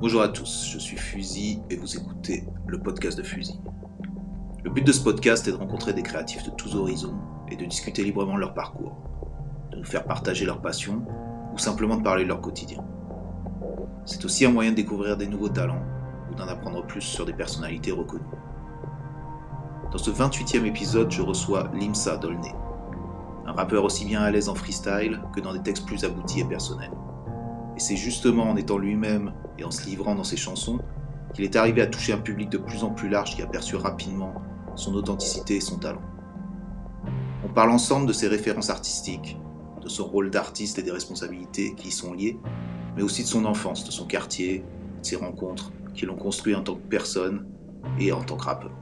Bonjour à tous, je suis Fusil et vous écoutez le podcast de Fusil. Le but de ce podcast est de rencontrer des créatifs de tous horizons et de discuter librement de leur parcours, de nous faire partager leur passion ou simplement de parler de leur quotidien. C'est aussi un moyen de découvrir des nouveaux talents ou d'en apprendre plus sur des personnalités reconnues. Dans ce 28e épisode, je reçois Limsa Dolné, un rappeur aussi bien à l'aise en freestyle que dans des textes plus aboutis et personnels. Et c'est justement en étant lui-même et en se livrant dans ses chansons qu'il est arrivé à toucher un public de plus en plus large qui aperçut rapidement son authenticité et son talent. On parle ensemble de ses références artistiques, de son rôle d'artiste et des responsabilités qui y sont liées, mais aussi de son enfance, de son quartier, de ses rencontres qui l'ont construit en tant que personne et en tant que rappeur.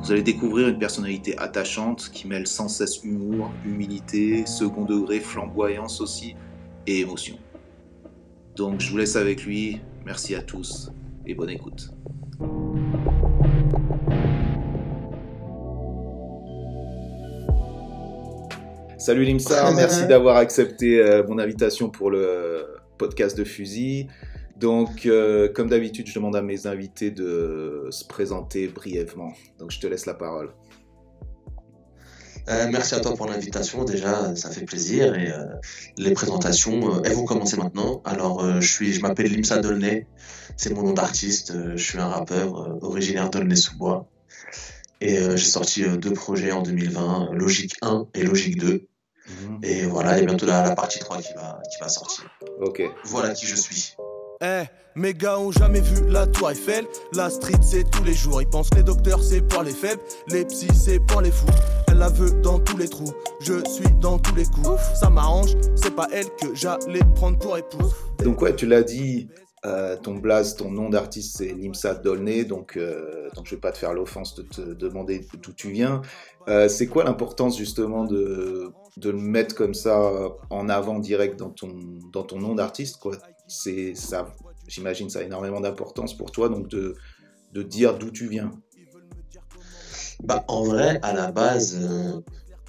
Vous allez découvrir une personnalité attachante qui mêle sans cesse humour, humilité, second degré, flamboyance aussi et émotion. Donc je vous laisse avec lui. Merci à tous et bonne écoute. Salut Limsa, merci d'avoir accepté euh, mon invitation pour le podcast de Fusil. Donc, euh, comme d'habitude, je demande à mes invités de se présenter brièvement. Donc, je te laisse la parole. Euh, merci à toi pour l'invitation. Déjà, ça fait plaisir. Et euh, les présentations, elles vont commencer maintenant. Alors, je suis, je m'appelle Limsa Dolnay. C'est mon nom d'artiste. je suis un rappeur originaire d'Aulnay-sous-Bois. Et j'ai sorti deux projets en 2020, Logique 1 et Logique 2. Mhm. Et voilà, il y a bientôt la, la, partie 3 qui va, qui va sortir. Ok. Voilà qui je suis. Eh, mes gars ont jamais vu la tour Eiffel. La street c'est tous les jours. Ils pensent que les docteurs c'est pour les faibles, les psys c'est pour les fous. Elle la veut dans tous les trous. Je suis dans tous les coups. Ça m'arrange, c'est pas elle que j'allais prendre pour épouse. Donc ouais, tu l'as dit. Euh, ton blaze, ton nom d'artiste, c'est Limsa Dolné, donc, euh, donc je vais pas te faire l'offense de te demander d'où tu viens. Euh, c'est quoi l'importance justement de, de le mettre comme ça en avant direct dans ton, dans ton nom d'artiste quoi? C'est ça, j'imagine, ça a énormément d'importance pour toi, donc de, de dire d'où tu viens. Bah, en vrai, à la base, euh,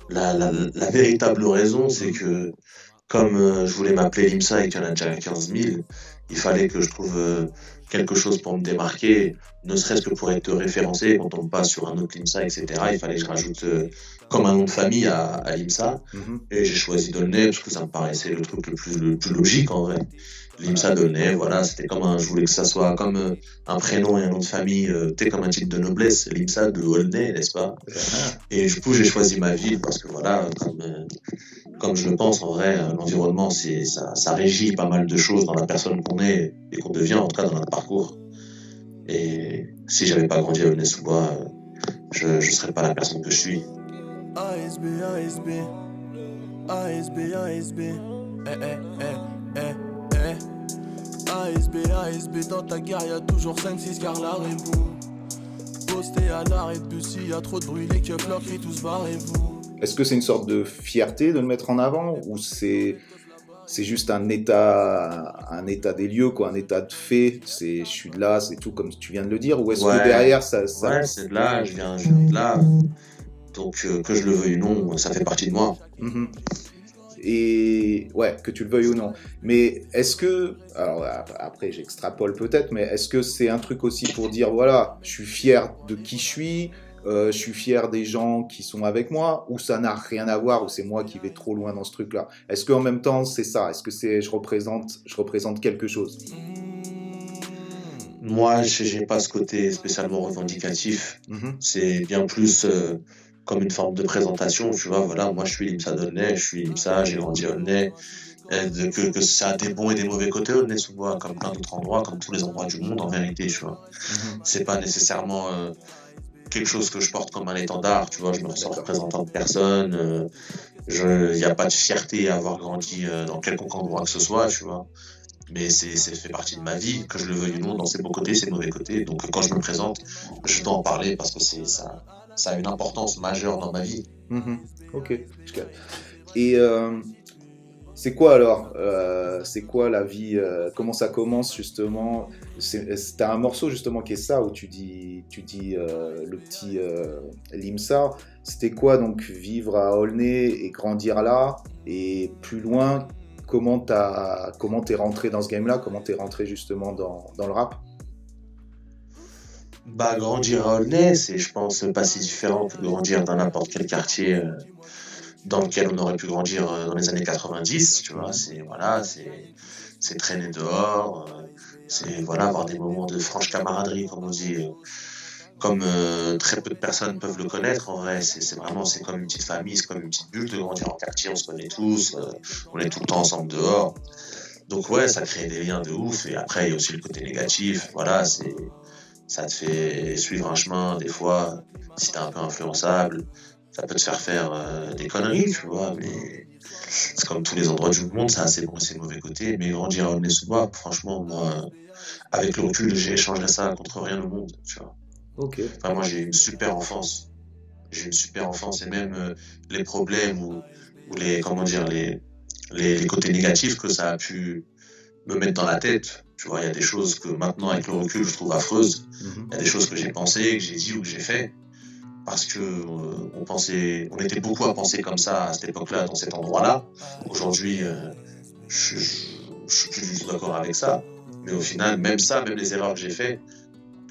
la, la, la, véritable raison, c'est que comme euh, je voulais m'appeler Limsa et qu'il y en a déjà 15 000, il fallait que je trouve euh, quelque chose pour me démarquer, ne serait-ce que pour être référencé quand on passe sur un autre Limsa, etc. Il fallait que je rajoute comme un nom de famille à, à Limsa. Mm-hmm. Et j'ai choisi Dolné parce que ça me paraissait le truc le plus, le plus logique en vrai. Limsa Dolné, voilà, c'était comme un, je voulais que ça soit comme euh, un prénom et un nom de famille, euh, tu comme un titre de noblesse, Limsa de Aulnay, n'est-ce pas? Et du coup, j'ai choisi ma ville parce que voilà, comme, euh, comme je le pense, en vrai, l'environnement, c'est, ça, ça régit pas mal de choses dans la personne qu'on est et qu'on devient, en tout cas dans notre parcours. Et si j'avais pas grandi à Aulnay-sous-Bois, je, ne serais pas la personne que je suis. ASB, ASB, ASB, ASB, eh, eh, eh, eh. ASB, ASB, dans ta gare, y'a toujours 5-6 car vous Posté à l'arrêt de bus, y a trop de bruit, les keufs leur crient tous barrez-vous. Est-ce que c'est une sorte de fierté de le mettre en avant ou c'est c'est juste un état un état des lieux quoi un état de fait c'est je suis de là c'est tout comme tu viens de le dire ou est-ce que derrière ça, ça... ouais c'est de là je viens, je viens de là donc euh, que je le veuille ou non ça fait partie de moi mm-hmm. Et ouais, que tu le veuilles ou non. Mais est-ce que, alors après j'extrapole peut-être, mais est-ce que c'est un truc aussi pour dire voilà, je suis fier de qui je suis, euh, je suis fier des gens qui sont avec moi, ou ça n'a rien à voir, ou c'est moi qui vais trop loin dans ce truc-là? Est-ce qu'en même temps c'est ça? Est-ce que c'est je représente, je représente quelque chose? Moi, je n'ai pas ce côté spécialement revendicatif. Mm-hmm. C'est bien plus. Euh, comme une forme de présentation, tu vois, voilà, moi je suis Limsa je suis Limsa, j'ai grandi à Aulnay, que, que ça a des bons et des mauvais côtés Aulnay sous bois, comme plein d'autres endroits, comme tous les endroits du monde en vérité, tu vois. Mhm. C'est pas nécessairement euh, quelque chose que je porte comme un étendard, tu vois, je me ressens représentant de personne, il euh, n'y a pas de fierté à avoir grandi euh, dans quelconque endroit que ce soit, tu vois. Mais c'est fait partie de ma vie, que je le veuille ou non, dans ses bons côtés, ses mauvais côtés. Donc quand je me présente, je dois en parler parce que c'est ça ça a une importance majeure dans ma vie. Mhm. Ok. Et euh, c'est quoi alors euh, C'est quoi la vie euh, Comment ça commence justement? T'as un morceau justement qui est ça où tu dis, tu dis le petit Limsa. C'était quoi donc vivre à Aulnay et grandir là et plus loin? Comment t'es rentré dans ce game-là? Comment t'es rentré justement dans le rap? Bah, grandir à Aulnay, c'est, je pense, pas si différent que grandir dans n'importe quel quartier euh, dans lequel on aurait pu grandir euh, dans les années 90. Tu vois, c'est voilà, c'est c'est traîner dehors, euh, c'est voilà avoir des moments de franche camaraderie, comme on dit comme très peu de personnes peuvent le connaître, en vrai, c'est vraiment c'est comme une petite famille, c'est comme une petite bulle de grandir en quartier, on se connaît tous, on est tout le temps ensemble dehors. Donc ouais, ça crée des liens de ouf. Et après, il y a aussi le côté négatif. Voilà, c'est ça te fait suivre un chemin des fois. Si t'es un peu influençable, ça peut te faire faire euh, des conneries, tu vois. Mais c'est comme tous les endroits du monde, ça a ses bons et ses mauvais côtés. Mais grandir à Aulnay-sous-Bois, franchement, moi, avec le recul, j'ai échangé ça contre rien au monde, tu vois. Ok. Enfin, moi, j'ai une super enfance. J'ai une super enfance et même euh, les problèmes ou, ou, les, comment dire, les, les, les, côtés négatifs que ça a pu me mettre dans la tête. Tu vois, il y a des choses que maintenant, avec le recul, je trouve affreuses. Mhm. Il y a des choses que j'ai pensées, que j'ai dit ou que j'ai fait. Parce que euh, on pensait, on était beaucoup à penser comme ça à cette époque-là, dans cet endroit-là. Aujourd'hui, euh, je, je, suis plus du tout d'accord avec ça. Mais au final, même ça, même les erreurs que j'ai faites,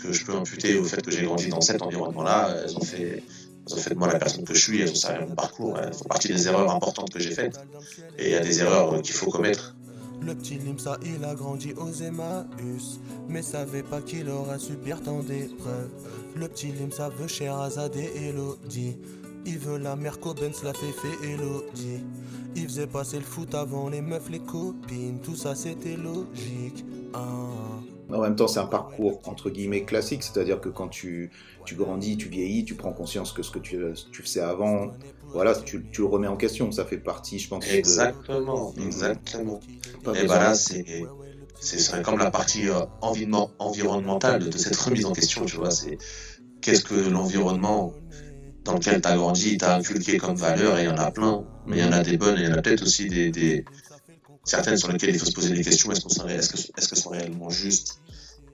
que je peux imputer au fait que j'ai grandi dans cet environnement-là, elles ont fait, elles ont fait de moi la personne que je suis, elles ont servi mon parcours, elles font partie des erreurs importantes que j'ai faites. Et il y a des erreurs qu'il faut commettre. Le petit Limsa, il a grandi aux Emmaüs, mais savait pas qu'il aura subir tant d'épreuves. Le petit Limsa veut Sherazade et Elodie. Il veut la mère Cobens, la Féfé Elodie. Il faisait passer le foot avant les meufs, les copines. Tout ça c'était logique. Ah. En même temps, c'est un parcours entre guillemets classique, c'est-à-dire que quand tu, tu grandis, tu vieillis, tu prends conscience que ce que tu, tu faisais avant, voilà, tu, tu, le remets en question. Ça fait partie, je pense. Exactement, de... exactement. Pas Et voilà, c'est c'est comme la partie euh, environnementale de cette remise en question, tu vois. C'est qu'est-ce que l'environnement dans lequel tu as grandi t'a inculqué comme valeur, et il y en a plein, mais il y en a des bonnes, et il y en a peut-être aussi des, des, certaines sur lesquelles il faut se poser des questions. Est-ce qu'elles est -ce est -ce sont réellement justes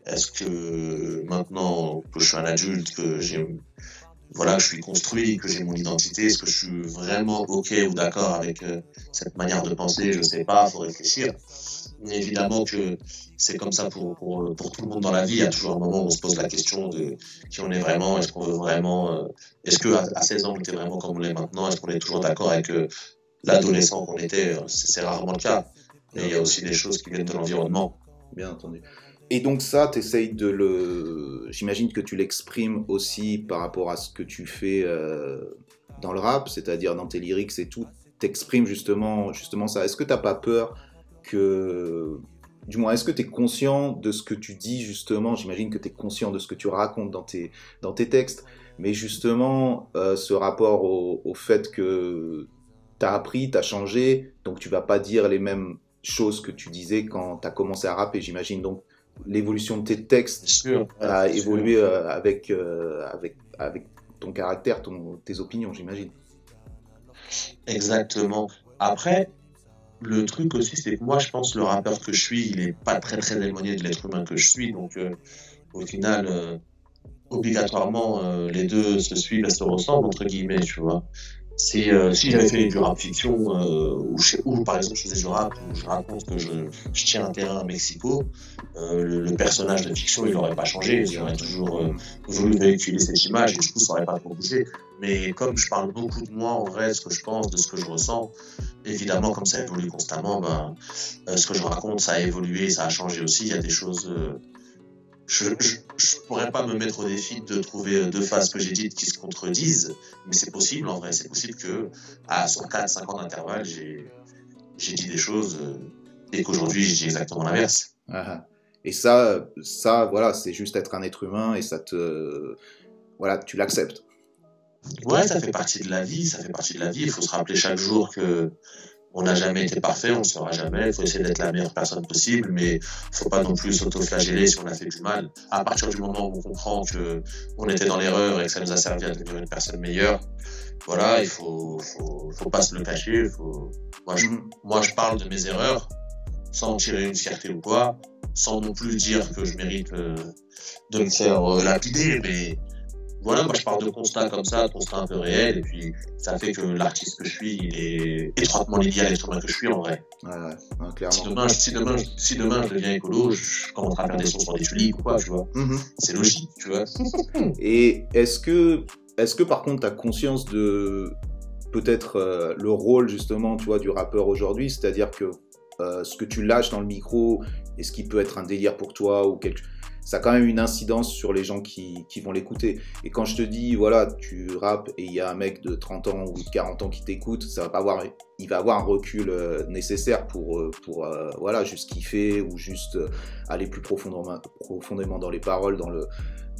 Est-ce que maintenant que je suis un adulte, que j'ai voilà, que je suis construit, que j'ai mon identité, est-ce que je suis vraiment ok ou d'accord avec euh, cette manière de penser? Je sais pas, faut réfléchir. Mais évidemment que c'est comme ça pour, pour, tout le monde dans la vie. Il y a toujours un moment où on se pose la question de qui on est vraiment, est-ce qu'on veut vraiment, euh, est-ce que à, 16 ans on était vraiment comme on est maintenant, est-ce qu'on est toujours d'accord avec euh, l'adolescent qu'on était C'est rarement le cas. Et il y a aussi des choses qui viennent de l'environnement. Bien entendu. Et donc ça, tu essayes de le... J'imagine que tu l'exprimes aussi par rapport à ce que tu fais euh, dans le rap, c'est-à-dire dans tes lyrics et tout. T'exprimes justement, justement ça. Est-ce que t'as pas peur que... Du moins, est-ce que tu es conscient de ce que tu dis justement? J'imagine que tu es conscient de ce que tu racontes dans tes, dans tes textes. Mais justement, euh, ce rapport au, au fait que tu as appris, tu as changé, donc tu vas pas dire les mêmes choses que tu disais quand tu as commencé à rapper, j'imagine. Donc l'évolution de tes textes sûr, a ouais, évolué euh, avec, euh, avec, avec ton caractère, ton, tes opinions, j'imagine. Exactement. Après, le truc aussi, c'est que moi, je pense le rappeur que je suis, il est pas très très éloigné de l'être humain que je suis. Donc, euh, au final, obligatoirement, les deux se suivent et se ressemblent, entre guillemets, tu vois. Si, euh, si j'avais fait du rap fiction, euh, ou, ou, par exemple je faisais du rap, où je raconte que je, je tiens un terrain à Mexico, euh, le, le, personnage de fiction il n'aurait pas changé, j'aurais toujours euh, voulu véhiculer cette image et du coup ça n'aurait pas trop bougé. Mais comme je parle beaucoup de moi en vrai, ce que je pense, de ce que je ressens, évidemment comme ça évolue constamment, ben, euh, ce que je raconte ça a évolué, ça a changé aussi, il y a des choses euh, je, je, je, pourrais pas me mettre au défi de trouver deux phases que j'ai dites qui se contredisent, mais c'est possible en vrai. C'est possible que à sur 4-5 ans d'intervalle, j'ai dit des choses euh, et qu'aujourd'hui j'ai dit exactement l'inverse. Ah, et ça, ça, voilà, c'est juste être un être humain et ça te, voilà, tu l'acceptes. Ouais, ça fait partie de la vie, ça fait partie de la vie. Il faut se rappeler chaque jour que on n'a jamais été parfait, on ne sera jamais. Il faut essayer d'être la meilleure personne possible, mais il ne faut pas non plus s'autoflageller si on a fait du mal. À partir du moment où on comprend que on était dans l'erreur et que ça nous a servi à devenir une personne meilleure, voilà, il faut, faut, faut pas se le cacher. Moi, je, moi, je parle de mes erreurs sans tirer une fierté ou quoi, sans non plus dire que je mérite euh, de me faire euh, lapider, mais voilà, moi je parle de constats comme ça, de constats un peu réels, et puis ça fait que l'artiste que je suis, il est étroitement lié à l'être humain que je suis en vrai. Ouais, ouais, clairement. Si demain, si, demain, si demain je deviens écolo, je commencerai à faire des sons sur des tulipes ou quoi, tu vois. Mhm. C'est logique, tu vois. Et est-ce que, est-ce que par contre, tu as conscience de peut-être euh, le rôle justement, tu vois, du rappeur aujourd'hui, c'est-à-dire que euh, ce que tu lâches dans le micro, est-ce qui peut être un délire pour toi ou quelque ça a quand même une incidence sur les gens qui, qui vont l'écouter. Et quand je te dis, voilà, tu rappes et il y a un mec de 30 ans ou de 40 ans qui t'écoute, ça va pas avoir, il va avoir un recul euh, nécessaire pour, euh, pour euh, voilà, juste kiffer ou juste euh, aller plus profondément, profondément dans les paroles, dans le,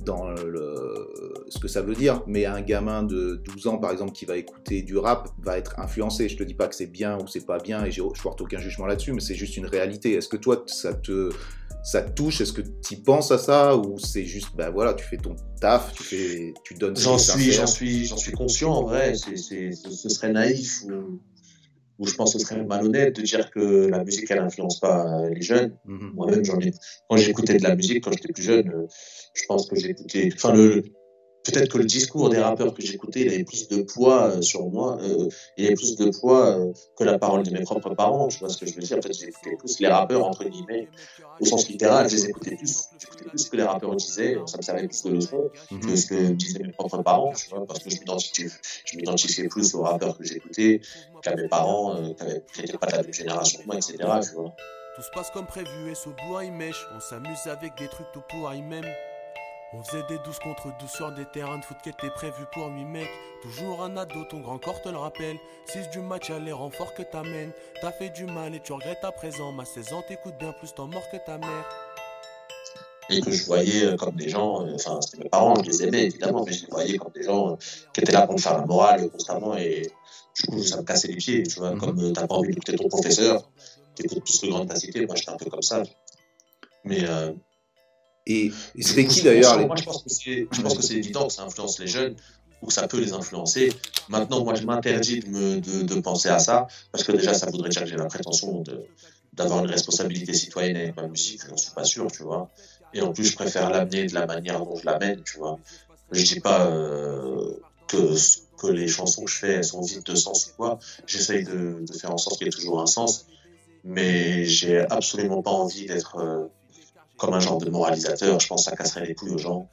dans le, ce que ça veut dire. Mais un gamin de 12 ans, par exemple, qui va écouter du rap, va être influencé. Je te dis pas que c'est bien ou c'est pas bien et je porte aucun jugement là-dessus, mais c'est juste une réalité. Est-ce que toi, ça te, ça te touche? Est-ce que tu penses à ça? Ou c'est juste, ben voilà, tu fais ton taf, tu fais, tu donnes. J'en est suis, j'en suis, j'en suis conscient en vrai. C'est, c'est, ce ce serait naïf ou, ou je pense que ce serait malhonnête de dire que la musique elle influence pas les jeunes. Mhm. Moi-même, j'en ai. Quand j'écoutais de la musique quand j'étais plus jeune, euh, je pense que j'écoutais. Enfin, le. Peut-être que le discours des rappeurs que j'écoutais, il avait plus de poids euh, sur moi, euh, il avait plus de poids euh, que la parole de mes propres parents. Tu vois ce que je veux dire En fait, j'écoutais plus les rappeurs entre guillemets, au sens littéral, je les écoutais plus. J'écoutais plus ce que les rappeurs disaient, ça me servait plus de leçon Mhm. que ce que disaient mes propres parents, tu vois, parce que je m'identifiais, je plus aux rappeurs que j'écoutais qu'à mes parents, euh, qui n'étaient pas de la même génération que moi, etc. Tu vois. Tout se passe comme prévu et ce bois il mèche. On s'amuse avec des trucs tout même. On faisait des 12 contre 12 sur des terrains de foot qui étaient prévus pour 8 mecs. Toujours un ado, ton grand corps te le rappelle. 6 du match, y'a les renforts que t'amènes. T'as fait du mal et tu regrettes à présent. Ma 16 ans t'écoutes bien plus ton mort que ta mère. et que je voyais euh, comme des gens, euh, enfin, c'était mes parents, je les aimais évidemment, mais je les voyais comme des gens euh, qui étaient là pour me faire la morale constamment et du coup, ça me cassait les pieds, tu vois, Mhm. comme euh, t'as pas envie d'écouter ton professeur, t'écoutes plus le grand de ta cité, moi j'étais un peu comme ça. Mais Et, et c'était qui d'ailleurs moi, les- moi, je pense que c'est, évident que ça influence les jeunes ou que ça peut les influencer. Maintenant, moi, je m'interdis de, me, de, de penser à ça parce que déjà, ça voudrait dire que j'ai la prétention d'avoir une responsabilité citoyenne avec ma musique. Je n'en suis pas sûr, tu vois. Et en plus, je préfère l'amener de la manière dont je l'amène, tu vois. Je dis pas euh, que, que les chansons que je fais elles sont vides de sens ou quoi. J'essaye de, de faire en sorte qu'il y ait toujours un sens. Mais j'ai absolument pas envie d'être euh, comme un genre de moralisateur. Je pense que ça casserait les couilles aux gens.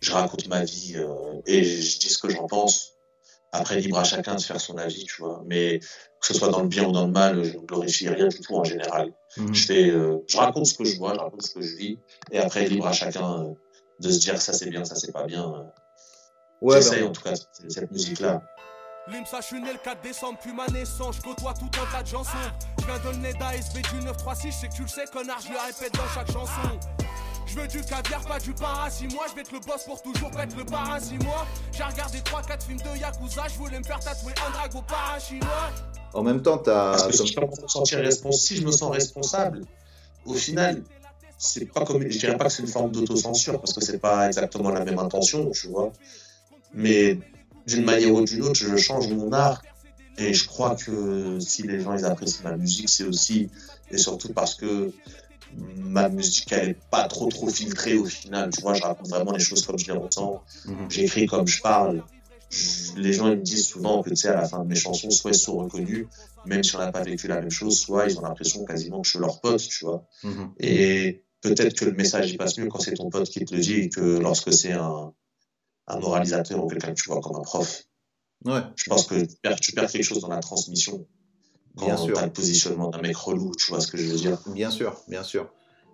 Je raconte ma vie euh, et je dis ce que j'en pense. Après, libre à chacun de faire son avis, tu vois. Mais que ce soit dans le bien ou dans le mal, je ne glorifie rien du tout en général. Mhm. Je fais, euh, je raconte ce que je vois, je raconte ce que je vis, et après libre à chacun euh, de se dire ça c'est bien, ça c'est pas bien. Ouais, J'essaye ben, en tout cas cette musique-là. L'IMSA, je suis né le 4 décembre, puis ma naissance, je côtoie tout un tas de chansons. Je viens de le nez d'ASB du 936, je sais que tu le sais, connard, je le répète dans chaque chanson. Je veux du caviar, pas du paracimois, je vais être le boss pour toujours, pas être le paracimois. J'ai regardé 3-4 films de Yakuza, je voulais me faire tatouer un dragon parachinois. en même temps, t'as. Parce que comme- si je, me sentir si je me sens responsable, au final, c'est pas comme, je dirais pas que c'est une forme d'autocensure parce que c'est pas exactement la même intention, tu vois. Mais d'une manière ou d'une autre, je change mon art. Et je crois que si les gens ils apprécient ma musique, c'est aussi et surtout parce que ma musique elle est pas trop trop filtrée au final. Tu vois, je raconte vraiment les choses comme je les ressens. Mhm. J'écris comme je parle. Je- les gens ils me disent souvent que tu sais à la fin de mes chansons, soit ils sont reconnus, même si on n'a pas vécu la même chose, soit ils ont l'impression quasiment que je suis leur pote, tu vois. Mhm. Et peut-être que le message il passe mieux quand c'est ton pote qui te le dit que lorsque c'est un, un moralisateur ou quelqu'un que tu vois comme un prof. Ouais. Je pense que tu perds, tu perds quelque chose dans la transmission Bien quand sûr. tu as le positionnement d'un mec relou, tu vois ce que je veux dire. Bien sûr, bien sûr.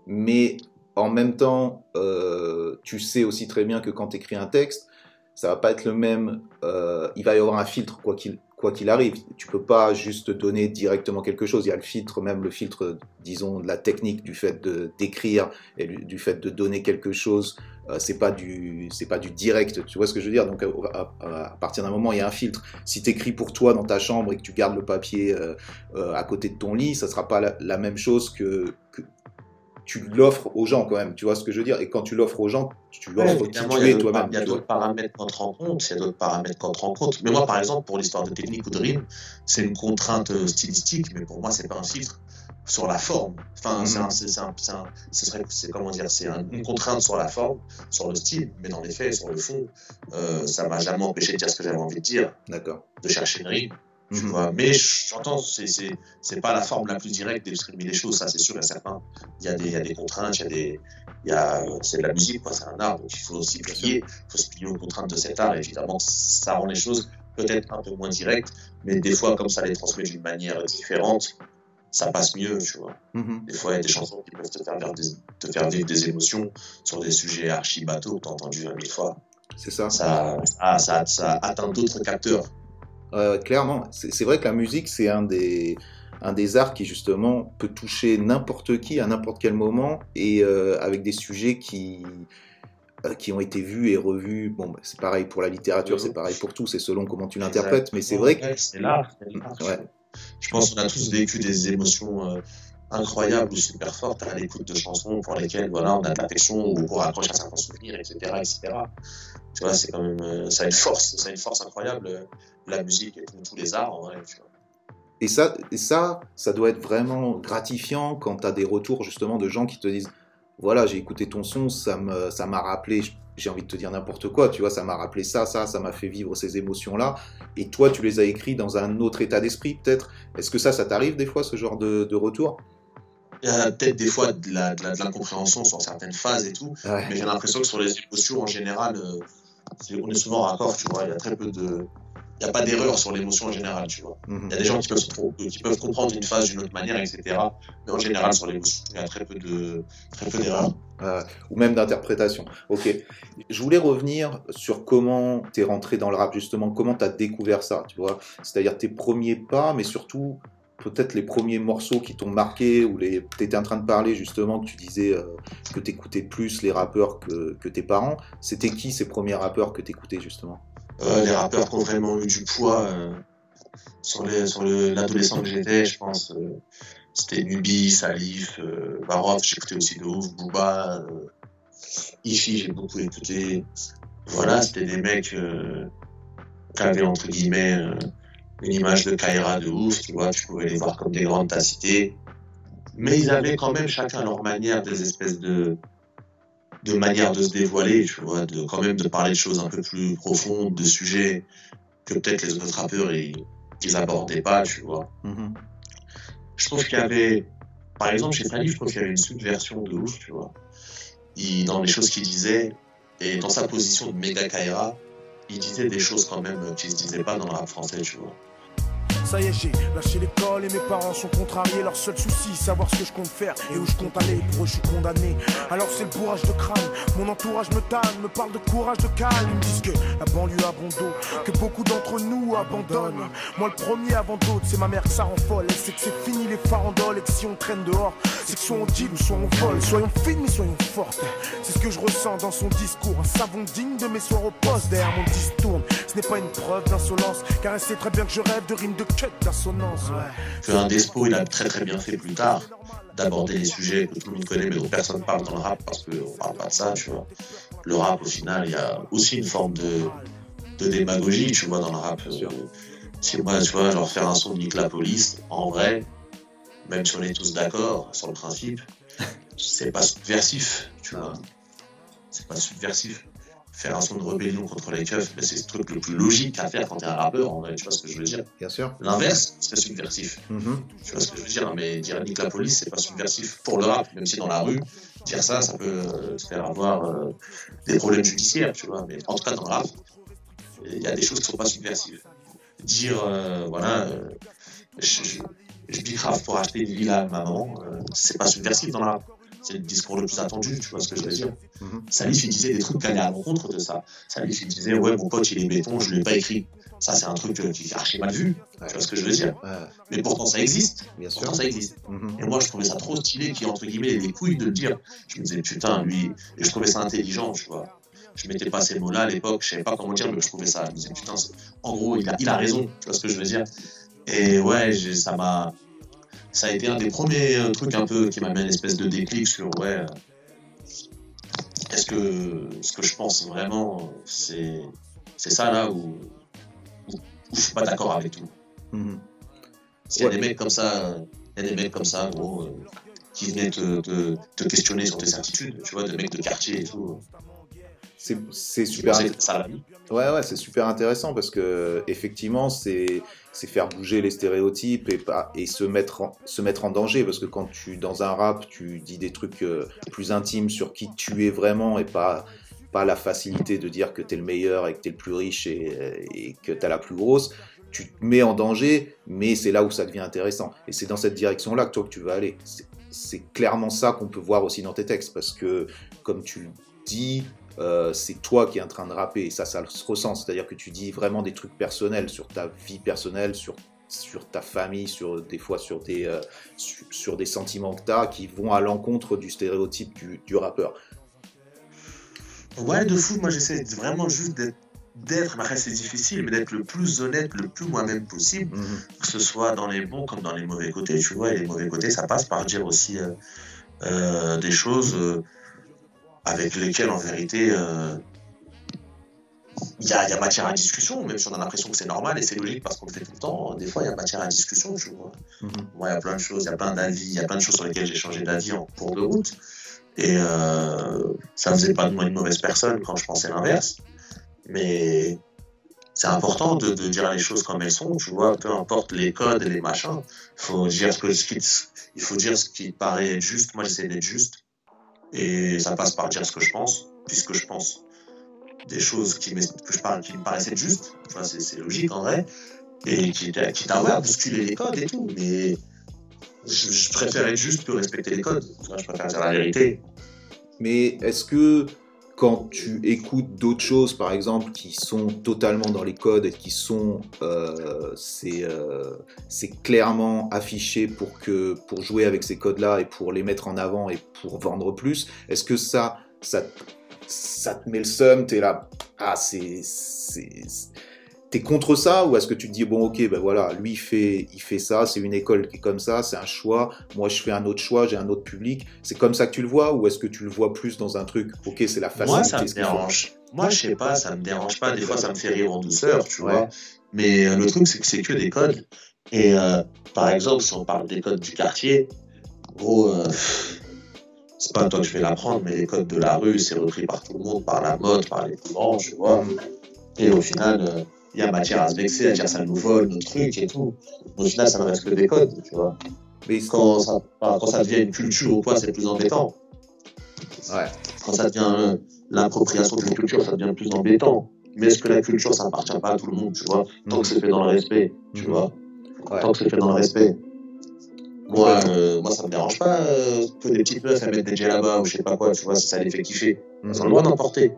Mais en même temps, euh, tu sais aussi très bien que quand tu écris un texte, ça va pas être le même. euh, il va y avoir un filtre quoi qu'il quoi qu'il arrive. Tu peux pas juste donner directement quelque chose. Il y a le filtre, même le filtre, disons, de la technique, du fait de d'écrire et du, du fait de donner quelque chose. Euh, c'est pas du c'est pas du direct. Tu vois ce que je veux dire? Donc à, à- à partir d'un moment, il y a un filtre. Si tu écris pour toi dans ta chambre et que tu gardes le papier euh, euh, à côté de ton lit, ça sera pas la, la même chose que, que tu l'offres aux gens quand même. Tu vois ce que je veux dire? Et quand tu l'offres aux gens, tu l'offres qui Évidemment, tu es toi-même. il y a d'autres paramètres qu'on te rend compte, il y a d'autres paramètres qu'on te rend compte. Mais moi, par exemple, pour l'histoire de technique ou de rime, c'est une contrainte euh, stylistique, mais pour moi, c'est pas un filtre. Sur la forme. Enfin, c'est un- c'est- un- c'est un- ce serait, c'est comment dire, c'est un- une contrainte sur la forme, sur le style, mais dans les faits, sur le fond, euh, ça m'a jamais empêché de dire ce que j'avais envie de dire, D'accord. de chercher une rime, tu Mhm. vois. Mais j'entends, c'est, c'est, c'est pas la forme la plus directe d'exprimer les choses, ça c'est sûr et certain. Il y a des, il y a des contraintes, il y a des, il y a, c'est de la musique, quoi, c'est un art, donc il faut aussi plier, il faut se plier aux contraintes de cet art. Évidemment, ça rend les choses peut-être un peu moins directes, mais des fois, comme ça les transmet d'une manière différente, ça passe mieux, tu vois. Mhm. Des fois, il y a des chansons qui peuvent te faire, vivre des, te faire vivre des émotions sur des sujets archi bateaux que t'as entendu un mille fois. C'est ça. Ça, ça, ça, ça atteint d'autres capteurs. Euh, clairement, c'est vrai que la musique, c'est un des, un des arts qui, justement, peut toucher n'importe qui à n'importe quel moment et euh, avec des sujets qui, euh, qui ont été vus et revus. Bon, bah, c'est pareil pour la littérature, c'est pareil pour tout, c'est selon comment tu l'interprètes, mais c'est vrai que. Ouais, c'est l'art. c'est l'art. Ouais. Je pense qu'on a tous vécu des émotions euh, incroyables ou super fortes à l'écoute de chansons pour lesquelles voilà, on a de l'affection ou pour accrocher à certains souvenirs, etc. etc. Tu vois, quand même, euh, ça a une force, ça une force incroyable, euh, la musique et tous les arts. Et ça, et ça, ça doit être vraiment gratifiant quand tu as des retours justement de gens qui te disent voilà, j'ai écouté ton son, ça m'a rappelé, j'ai envie de te dire n'importe quoi, tu vois, ça m'a rappelé ça, ça, ça m'a fait vivre ces émotions-là. Et toi, tu les as écrits dans un autre état d'esprit, peut-être? Est-ce que ça, ça t'arrive des fois, ce genre de, de retour? Il y a peut-être des fois de la, de la, de l'incompréhension sur certaines phases et tout, Ouais. mais j'ai l'impression que sur les émotions en général, euh, on est souvent en raccord, tu vois. Il y a très peu de. Il n'y a pas d'erreur sur l'émotion en général, tu vois. Mhm. Il y a des gens qui peuvent, qui comprendre une phase d'une autre manière, etc. Mais en général, sur l'émotion, il y a très peu de très peu d'erreurs. Euh, ou même d'interprétation. Ok. Je voulais revenir sur comment tu es rentré dans le rap, justement, comment tu as découvert ça, tu vois? C'est-à-dire tes premiers pas, mais surtout peut-être les premiers morceaux qui t'ont marqué, ou les... tu étais en train de parler justement, que tu disais euh, que tu écoutais plus les rappeurs que, que tes parents. C'était qui ces premiers rappeurs que tu écoutais justement? Euh, les rappeurs qui ont vraiment eu du poids euh, sur les sur le- l'adolescent que j'étais, je pense, euh, c'était Nubi, Salif, Barof, j'écoutais aussi de ouf, Booba, Ifi, j'ai beaucoup écouté. Voilà, c'était des mecs qui avaient entre guillemets une image de Kaira de ouf, tu vois, tu pouvais les voir comme des grandes tacités. Mais ils avaient quand même chacun leur manière, des espèces de de manière de se dévoiler, tu vois, de quand même de parler de choses un peu plus profondes, de sujets que peut-être les autres rappeurs ils, ils abordaient pas, tu vois. Mhm. Je trouve qu'il y avait, par exemple chez Salif, je trouve qu'il y avait une subversion de ouf, tu vois. Il, dans les choses qu'il disait et dans sa position de méga Kaira, il disait des choses quand même qui se disaient pas dans le rap français, tu vois. Ça y est, j'ai lâché l'école et mes parents sont contrariés. Leur seul souci, savoir ce que je compte faire et où je compte aller. Pour eux, je suis condamné. Alors c'est le bourrage de crâne. Mon entourage me tanne, me parle de courage, de calme. Ils me disent que la banlieue a bon dos, que beaucoup d'entre nous abandonnent. Moi, le premier avant d'autres, c'est ma mère que ça rend folle. Elle sait que c'est fini les farandoles et que si on traîne dehors, c'est que soit on deal ou soit on vole. Soyons fines, mais soyons fortes. C'est ce que je ressens dans son discours. Un savon digne de mes soirs au poste. Derrière mon disque tourne. Ce n'est pas une preuve d'insolence, car elle sait très bien que je rêve de rimes de d'assonance. Que un Despo, il a très très bien fait plus tard d'aborder les sujets que tout le monde connaît mais dont personne parle dans le rap parce qu'on parle pas de ça, tu vois. Le rap, au final, il y a aussi une forme de, de démagogie, tu vois, dans le rap. Euh, Si moi, tu vois, genre faire un son Nick la police, en vrai, même si on est tous d'accord sur le principe, c'est pas subversif, tu vois. C'est pas subversif. Faire un son de rébellion contre les keufs, mais c'est le truc le plus logique à faire quand t'es un rappeur, en vrai, tu vois ce que je veux dire? Bien sûr. L'inverse, c'est subversif. Mhm. Tu vois ce que je veux dire? Mais dire nique la police, c'est pas subversif pour le rap, même si dans la rue, dire ça, ça peut euh, te faire avoir euh, des problèmes judiciaires, tu vois. Mais en tout cas, dans le rap, il y a des choses qui sont pas subversives. Dire, euh, voilà, euh, je, je, je bicrave pour acheter une villa à maman, c'est pas subversif dans le rap. C'est le discours le plus attendu, tu vois ce que je veux dire. Mhm. Salif, il disait des trucs qui allaient à l'encontre de ça. Salif, il disait, ouais, mon pote, il est béton, je l'ai pas écrit. Ça, c'est un truc euh, qui est archi mal vu, tu vois ce que je veux dire. Ouais, Mais pourtant, ça existe. bien sûr. Pourtant, ça existe. Mhm. Et moi, je trouvais ça trop stylé qu'il entre guillemets les couilles de le dire. Je me disais, putain, lui, et je trouvais ça intelligent, tu vois. Je mettais pas ces mots-là à l'époque, je savais pas comment dire, mais je trouvais ça. Je me disais, putain, en gros, il a, il a raison, tu vois ce que je veux dire. Et ouais, ça m'a. Ça a été un des premiers euh, trucs un peu qui m'a mis une espèce de déclic sur, ouais. euh, Est-ce que ce que je pense vraiment, c'est c'est ça là où, où, où je suis pas d'accord avec tout. Mhm. S'il y a Ouais. des mecs comme ça, Il y a des mecs comme ça, gros, euh, qui venaient te, te, te questionner sur tes certitudes, tu vois, des mecs de quartier et tout. C'est super. vie? Ouais, ouais, c'est super intéressant parce que effectivement, c'est c'est faire bouger les stéréotypes et et se mettre en, se mettre en danger parce que quand tu dans un rap, tu dis des trucs euh, plus intimes sur qui tu es vraiment et pas pas la facilité de dire que tu es le meilleur et que tu es le plus riche et, et que tu as la plus grosse, tu te mets en danger, mais c'est là où ça devient intéressant. Et c'est dans cette direction-là que toi que tu vas aller. C'est- C'est clairement ça qu'on peut voir aussi dans tes textes parce que comme tu le dis, euh, c'est toi qui es en train de rapper, et ça, ça se ressent. C'est-à-dire que tu dis vraiment des trucs personnels sur ta vie personnelle, sur, sur ta famille, sur, des fois sur des, euh, sur, sur des sentiments que tu as qui vont à l'encontre du stéréotype du, du rappeur. Ouais, de fou, moi j'essaie vraiment juste d'être, d'être, après c'est difficile, mais d'être le plus honnête, le plus moi-même possible, Mhm. que ce soit dans les bons comme dans les mauvais côtés, tu vois, et les mauvais côtés, ça passe par dire aussi euh, euh, des choses euh, avec lesquelles en vérité euh, il y, a, il y a matière à discussion, même si on a l'impression que c'est normal et c'est logique parce qu'on le fait tout le temps, des fois il y a matière à discussion, tu vois. Mhm. Moi, il y a plein de choses, il y a plein d'avis, il y a plein de choses sur lesquelles j'ai changé d'avis en cours de route. Et euh, ça faisait pas de moi une mauvaise personne quand je pensais l'inverse. Mais c'est important de, de dire les choses comme elles sont, tu vois, peu importe les codes et les machins. Faut dire ce que, ce qui, il faut dire ce qui paraît juste. Moi, j'essaie d'être juste. Et ça passe par dire ce que je pense, puisque je pense des choses qui, que je parle, qui me paraissaient justes. Vois, c'est logique en vrai. Et qui, qui à bousculer les codes et tout. Mais je, préfère être juste que respecter les codes. Je préfère dire la vérité. Mais est-ce que quand tu écoutes d'autres choses, par exemple, qui sont totalement dans les codes et qui sont, euh, c'est euh, clairement affiché pour que pour jouer avec ces codes-là et pour les mettre en avant et pour vendre plus, est-ce que ça, ça, ça te met le seum, t'es là, ah c'est, t'es contre ça ou est-ce que tu te dis bon ok ben voilà lui il fait il fait ça c'est une école qui est comme ça c'est un choix moi je fais un autre choix j'ai un autre public c'est comme ça que tu le vois ou est-ce que tu le vois plus dans un truc ok c'est la facilité Moi, ça me dérange. Moi, je sais pas, ça me dérange pas. Des fois, ça me fait rire en douceur, tu Ouais. vois. Mais euh, le truc, c'est que c'est que des codes. Et euh, par exemple, si on parle des codes du quartier, gros, euh, c'est pas toi que je vais l'apprendre, mais les codes de la rue, c'est repris par tout le monde, par la mode, par les plus grands, tu vois. Et au final, euh, il y a matière à se vexer, à dire ça nous vole, nos trucs et tout. Au final, ça ne reste que des codes, tu vois. mais Quand ça, quand ça devient une culture ou quoi, c'est plus embêtant. ouais quand ça devient euh, l'appropriation d'une culture, ça devient plus embêtant. Mais est-ce que la culture, ça appartient pas à tout le monde, tu vois? Tant que c'est fait dans le respect, tu Mhm. vois Ouais. Tant que c'est fait dans le respect. Moi, euh, moi, ça me dérange pas euh, que des petites meufs elles mettent des là-bas ou je sais pas quoi, tu vois, si ça les fait kiffer. Elles ont le droit d'en porter.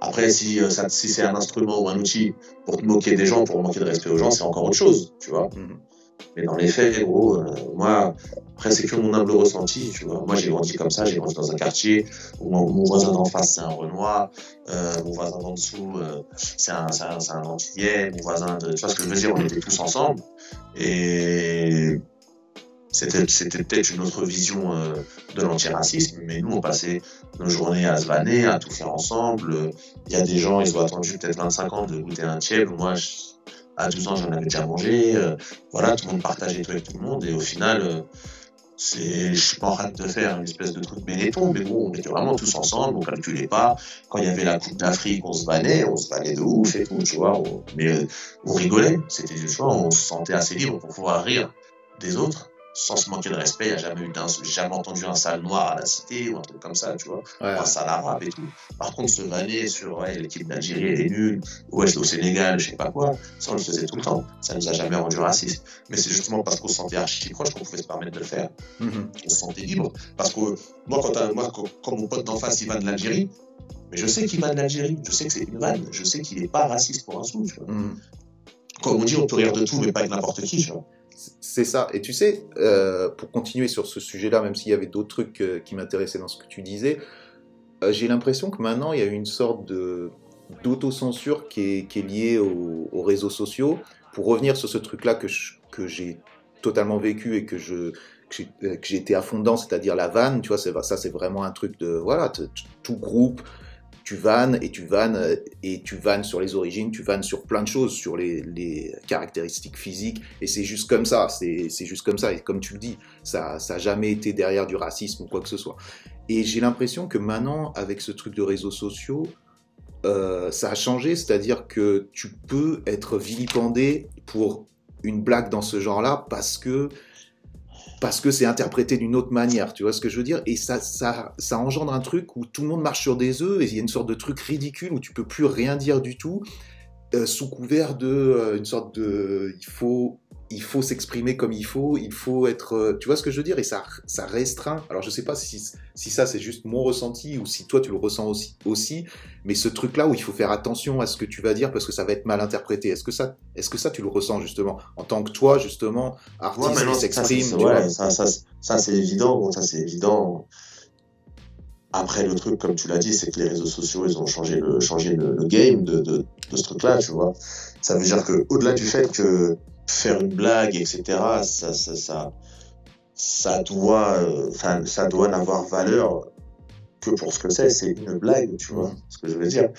Après, si, euh, ça, si c'est un instrument ou un outil pour te moquer des gens, pour manquer de respect aux gens, c'est encore autre chose, tu vois. Mhm. Mais dans les faits, gros, euh, moi, après, c'est que mon humble ressenti, tu vois. Moi, j'ai grandi comme ça, j'ai grandi dans un quartier où mon, mon voisin d'en face, c'est un Renoir, euh, mon voisin d'en dessous, euh, c'est un, c'est un, un Antillais, mon voisin de. Tu vois ce que je veux dire, on était tous ensemble. Et c'était c'était peut-être une autre vision euh, de l'antiracisme, mais nous, on passait nos journées à se vanner, à tout faire ensemble. Il y a des gens, ils ont attendu peut-être 25 ans de goûter un tiède. Moi, je- à 12 ans, j'en avais déjà mangé. euh, voilà, tout le monde partageait tout avec tout le monde. Et au final, euh, c'est, je suis pas en train de faire une espèce de truc bénéton, mais bon, on était vraiment tous ensemble, on calculait pas. Quand il y avait la Coupe d'Afrique, on se vannait, on se vannait de ouf et tout, tu vois. on- mais euh, on rigolait. C'était, tu vois, on se sentait assez libre pour pouvoir rire des autres sans se manquer de respect. Il n'y a jamais eu jamais entendu un sale noir à la cité ou un truc comme ça, tu vois Ouais. un sale arabe et tout. Par contre, se vanner sur ouais, l'équipe d'Algérie, elle est nulle, ouais, c'est au Sénégal, je sais pas quoi, ça on le faisait tout le temps. Ça nous a jamais rendu racistes. Mais c'est justement parce qu'on se sentait archi proche qu'on pouvait se permettre de le faire. Mhm. On se sentait libre. Parce que moi, quand, moi, quand, quand mon pote d'en face il va de l'Algérie, mais je sais qu'il va de l'Algérie, je sais que c'est une vanne, je sais qu'il est pas raciste pour un sou. Tu vois. Mhm. Comme on dit, on peut rire de tout, mais pas avec n'importe qui. Tu vois. C'est ça. Et tu sais, euh, pour continuer sur ce sujet-là, même s'il y avait d'autres trucs euh, qui m'intéressaient dans ce que tu disais, euh, j'ai l'impression que maintenant, il y a une sorte de d'autocensure qui est, liée aux, aux réseaux sociaux. Pour revenir sur ce truc-là que que j'ai totalement vécu et que je que été à fond c'est-à-dire la vanne, tu vois, ça c'est vraiment un truc de voilà, tout groupe tu vannes et tu vannes euh, et tu vannes sur les origines, tu vannes sur plein de choses, sur les, caractéristiques physiques et c'est juste comme ça, c'est juste comme ça et comme tu le dis, ça ça a jamais été derrière du racisme ou quoi que ce soit. Et j'ai l'impression que maintenant avec ce truc de réseaux sociaux, euh, ça a changé, c'est-à-dire que tu peux être vilipendé pour une blague dans ce genre-là parce que parce que c'est interprété d'une autre manière, tu vois ce que je veux dire? Et ça, ça, ça engendre un truc où tout le monde marche sur des œufs et il y a une sorte de truc ridicule où tu peux plus rien dire du tout euh, sous couvert de euh, une sorte de il faut il faut s'exprimer comme il faut, il faut être, euh, tu vois ce que je veux dire, et ça, ça restreint. Alors je sais pas si, si ça c'est juste mon ressenti ou si toi tu le ressens aussi, aussi, mais ce truc-là où il faut faire attention à ce que tu vas dire parce que ça va être mal interprété. Est-ce que ça, est-ce que ça tu le ressens justement? En tant que toi justement artiste qui s'exprime ça, ça, ça, c'est évident, ça c'est évident. Après, le truc, comme tu l'as dit, c'est que les réseaux sociaux, ils ont changé le, changé le, game de, de, de ce truc-là, tu vois? Ça veut dire que, au-delà du fait que faire une blague, etc., ça, ça, ça, ça doit, enfin, ça doit n'avoir valeur que pour ce que c'est, c'est une blague, tu vois, ce que je veux dire.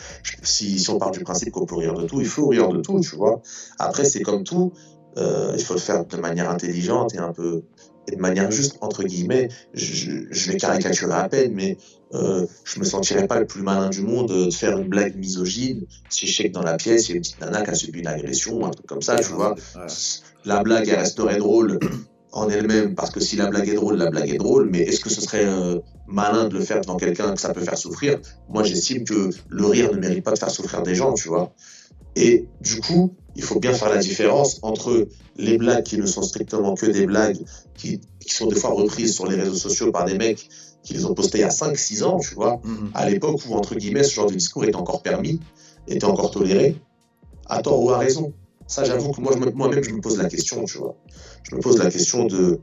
Si, si on part du principe qu'on peut rire de tout, il faut rire de tout, tu vois. Après, c'est comme tout, euh, il faut le faire de manière intelligente et un peu, et de manière juste, entre guillemets, je, je vais caricaturer à peine, mais euh, je me sentirais pas le plus malin du monde de faire une blague misogyne si je sais que dans la pièce, il y a une petite nana qui a subi une agression, un truc comme ça, tu vois. La blague, elle resterait drôle en elle-même, parce que si la blague est drôle, la blague est drôle, mais est-ce que ce serait euh, malin de le faire devant quelqu'un que ça peut faire souffrir? Moi, j'estime que le rire ne mérite pas de faire souffrir des gens, tu vois. Et du coup, il faut bien faire la différence entre les blagues qui ne sont strictement que des blagues qui, qui sont des fois reprises sur les réseaux sociaux par des mecs qui les ont postées il y a 5-6 ans, tu vois, mhm. à l'époque où, entre guillemets, ce genre de discours était encore permis, était encore toléré, à tort ou à raison. Ça, j'avoue que moi, moi-même, je me pose la question, tu vois. Je me pose la question de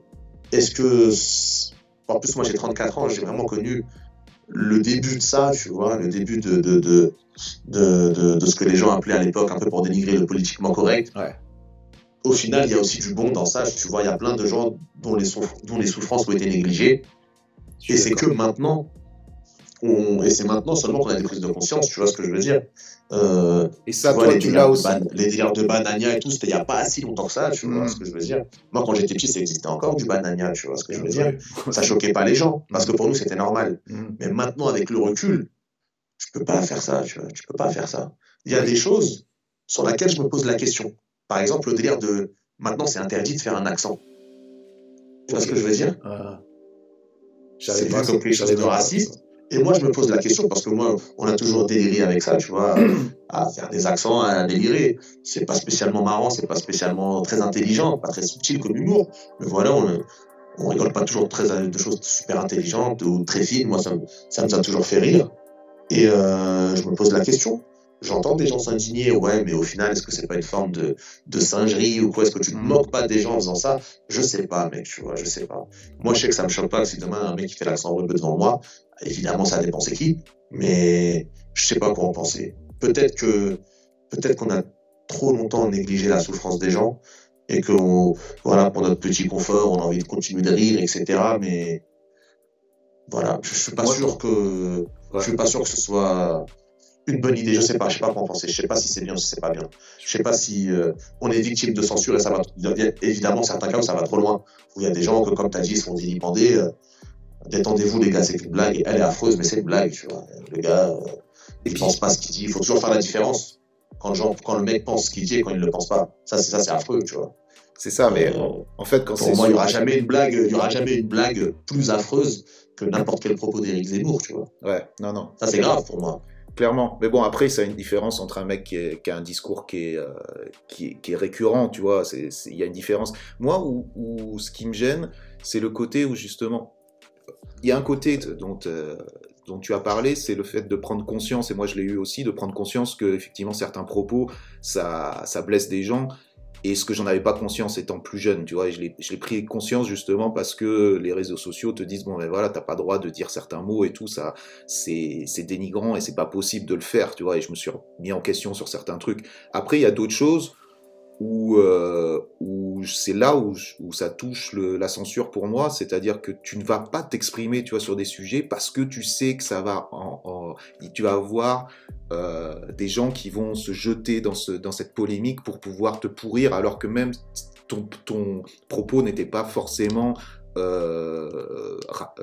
est-ce que. En plus, moi, j'ai 34 ans, j'ai vraiment connu le début de ça, tu vois, le début de, de, de, de, de ce que les gens appelaient à l'époque un peu pour dénigrer le politiquement correct. Au final, il y a aussi du bon dans ça, tu vois, il y a plein de gens dont les, dont les souffrances ont été négligées. Et c'est que maintenant, et c'est maintenant seulement qu'on a des prises de conscience, tu vois ce que je veux dire. Euh, et ça, toi, tu l'as aussi. les délires de banania et tout, c'était il n'y a pas si longtemps que ça, tu vois ce que je veux dire. Moi, quand j'étais petit, ça existait encore du banania, tu vois ce que je veux dire. Ça choquait pas les gens, parce que pour nous, c'était normal. Mm. Mais maintenant, avec le recul, tu peux pas faire ça, tu vois. Tu peux pas faire ça. Il y a des choses sur lesquelles je me pose la question. Par exemple, le délire de maintenant, c'est interdit de faire un accent. Tu vois ce que je veux dire? Ah. C'est pas comme quelque chose de raciste. Et moi, je me pose la question parce que moi, on a toujours déliré avec ça, tu vois, à faire des accents, à délirer. C'est pas spécialement marrant, c'est pas spécialement très intelligent, pas très subtil comme humour. Mais voilà, on, on rigole pas toujours très, de choses super intelligentes ou très fines. Moi, ça, ça nous a toujours fait rire. Et euh, je me pose la question. J'entends des gens s'indigner, ouais, mais au final, est-ce que c'est pas une forme de, de singerie ou quoi? Est-ce que tu ne moques pas des gens en faisant ça? Je sais pas, mec, tu vois, je sais pas. Moi, je sais que ça me choque pas que si demain un mec qui fait l'accent rebeu devant moi, évidemment, ça dépend c'est qui, mais je sais pas quoi en penser. Peut-être que, peut-être qu'on a trop longtemps négligé la souffrance des gens et que, voilà, pour notre petit confort, on a envie de continuer de rire, etc. Mais voilà, je suis pas sûr que, je suis pas sûr que ce soit une bonne idée. Je sais pas, je sais pas quoi en penser. Je sais pas si c'est bien ou si c'est pas bien. Je sais pas si euh, on est victime de censure et ça va. évidemment certains cas où ça va trop loin. Où il y a des gens que, comme tu as dit, se font vilipender. Euh, détendez-vous, les gars, c'est une blague. Elle est affreuse, mais c'est une blague, tu vois. Le gars, euh, il pense pas ce qu'il dit. Il faut toujours faire la différence quand le, genre, quand le mec pense ce qu'il dit et quand il ne le pense pas. Ça, c'est ça, c'est affreux, tu vois. C'est ça, mais en fait, quand pour moi, il y aura jamais une blague, il y aura jamais une blague plus affreuse que n'importe quel propos d'Éric Zemmour, tu vois. Ouais, non, non. Ça, c'est grave pour moi clairement. Mais bon, après, ça a une différence entre un mec qui, a un discours qui est, euh, qui, est, récurrent, tu vois. Il y a une différence. Moi, où, ce qui me gêne, c'est le côté où justement, il y a un côté dont, euh, dont tu as parlé, c'est le fait de prendre conscience, et moi je l'ai eu aussi, de prendre conscience que effectivement certains propos, ça, ça blesse des gens. Et ce que j'en avais pas conscience étant plus jeune, tu vois, je l'ai pris conscience justement parce que les réseaux sociaux te disent bon ben voilà, t'as pas droit de dire certains mots et tout ça, c'est dénigrant et c'est pas possible de le faire, tu vois. Et je me suis mis en question sur certains trucs. Après, il y a d'autres choses où, euh, où c'est là où, où, ça touche la censure pour moi, c'est-à-dire que tu ne vas pas t'exprimer, tu vois, sur des sujets parce que tu sais que ça va, en, tu vas avoir euh, des gens qui vont se jeter dans, ce, cette polémique pour pouvoir te pourrir, alors que même ton propos n'était pas forcément euh,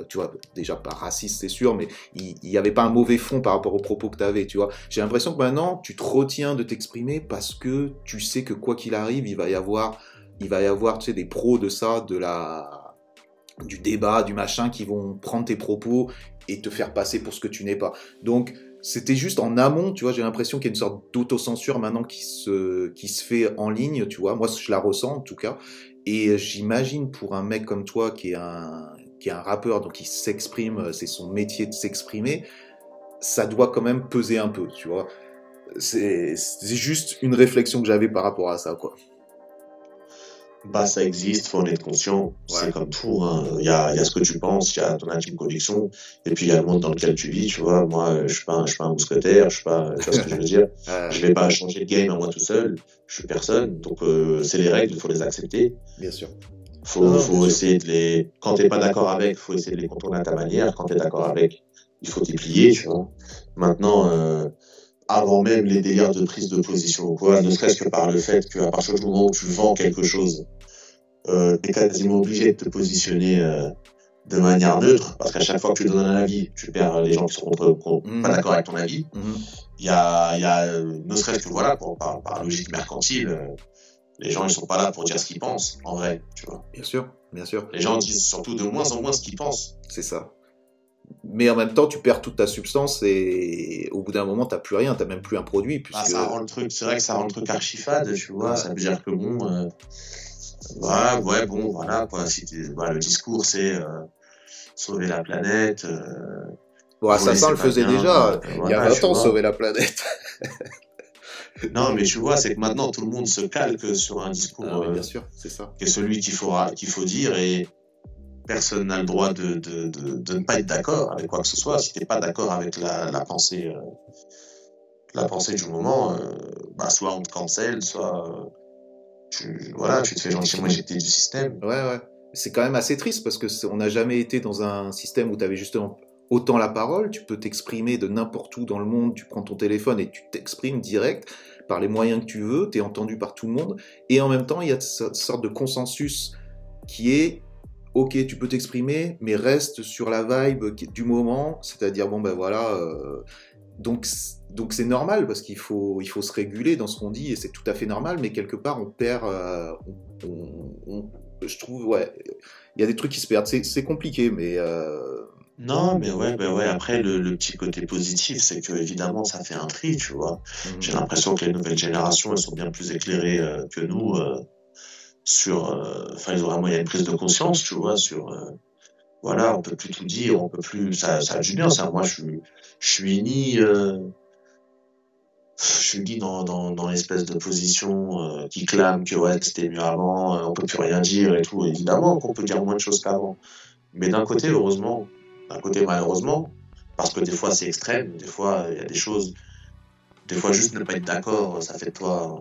tu vois, déjà pas raciste, c'est sûr, mais il n'y avait pas un mauvais fond par rapport aux propos que tu avais, tu vois. J'ai l'impression que maintenant, tu te retiens de t'exprimer parce que tu sais que quoi qu'il arrive, il va y avoir, il va y avoir, tu sais, des pros de ça, de la, du débat, du machin, qui vont prendre tes propos et te faire passer pour ce que tu n'es pas. Donc, c'était juste en amont, tu vois, j'ai l'impression qu'il y a une sorte d'autocensure maintenant qui se, qui se fait en ligne, tu vois. Moi, je la ressens en tout cas. Et j'imagine pour un mec comme toi qui est un, qui est un rappeur, donc qui s'exprime, c'est son métier de s'exprimer, ça doit quand même peser un peu, tu vois. C'est juste une réflexion que j'avais par rapport à ça, quoi. Bah, ça existe, faut en être conscient. C'est comme tout. Hein. Il, y a, il y a ce que tu penses, il y a ton intime conviction, et puis il y a le monde dans lequel tu vis. Tu vois, moi, je suis pas, je suis pas un mousquetaire, je suis pas. Tu vois ce que je veux dire Je vais pas changer de game à moi tout seul. Je suis personne. Donc euh, c'est les règles, il faut les accepter. Bien sûr. Faut, faut essayer de les. Quand t'es pas d'accord avec, faut essayer de les contourner à ta manière. Quand t'es d'accord avec, il faut t'y plier. Tu vois. Maintenant. Euh, avant même les délires de prise de position ou quoi, ne serait-ce que par le fait qu'à partir du moment où tu vends quelque chose, euh, tu es quasiment obligé de te positionner euh, de manière neutre, parce qu'à chaque fois que tu donnes un avis, tu perds les gens qui sont pas d'accord avec ton avis. Mhm. Il y, a, y a, ne serait-ce que voilà, pour, par, par, logique mercantile, euh, les gens ils sont pas là pour dire ce qu'ils pensent, en vrai, tu vois. Bien sûr, bien sûr. Les gens disent surtout de moins en moins ce qu'ils pensent. C'est ça mais en même temps, tu perds toute ta substance et au bout d'un moment, tu n'as plus rien, tu n'as même plus un produit. Puisque... Ah, ça rend le truc, c'est vrai que ça rend le truc archifade, tu vois. Ça veut dire que bon, euh, voilà, ouais, bon, voilà, quoi. Si bah, le discours, c'est euh, sauver la planète. Euh, bon, Assassin le faisait déjà. il y a 20 ans, sauver la planète. non, mais tu vois, c'est que maintenant, tout le monde se calque sur un discours. Ah, bien sûr, c'est ça. Qui est celui qu'il faut, qu'il faut dire et personne n'a le droit de, de, de, ne pas être d'accord avec quoi que ce soit. Si tu n'es pas d'accord avec la, la pensée, euh, la pensée du moment, euh, bah, soit on te cancelle, soit euh, tu, voilà, tu te fais gentiment éjecter du système. Ouais, ouais. C'est quand même assez triste parce que on n'a jamais été dans un système où tu avais justement autant la parole, tu peux t'exprimer de n'importe où dans le monde, tu prends ton téléphone et tu t'exprimes direct par les moyens que tu veux, tu es entendu par tout le monde, et en même temps, il y a cette sorte de consensus qui est ok, tu peux t'exprimer, mais reste sur la vibe du moment, c'est-à-dire, bon ben voilà, euh, donc donc c'est normal parce qu'il faut, il faut se réguler dans ce qu'on dit et c'est tout à fait normal, mais quelque part on perd, euh, je trouve, ouais, il y a des trucs qui se perdent, c'est compliqué, mais... Euh, non, mais ouais, ben ouais. Après, le, le, petit côté positif, c'est que évidemment, ça fait un tri, tu vois. Mmh. J'ai l'impression que les nouvelles générations, elles sont bien plus éclairées que nous sur, euh, enfin, ils ont vraiment, il y a une prise de conscience, tu vois, sur, euh, voilà, on peut plus tout dire, on peut plus, ça, ça a du bien, ça. Moi, je suis, je suis ni, euh, je suis ni dans, dans, dans l'espèce de position qui clame que ouais, c'était mieux avant, on peut plus rien dire et tout. Évidemment qu'on peut dire moins de choses qu'avant. Mais d'un côté, heureusement, d'un côté, malheureusement, parce que des fois c'est extrême, des fois il y a des choses, des fois juste ne pas être d'accord, ça fait de toi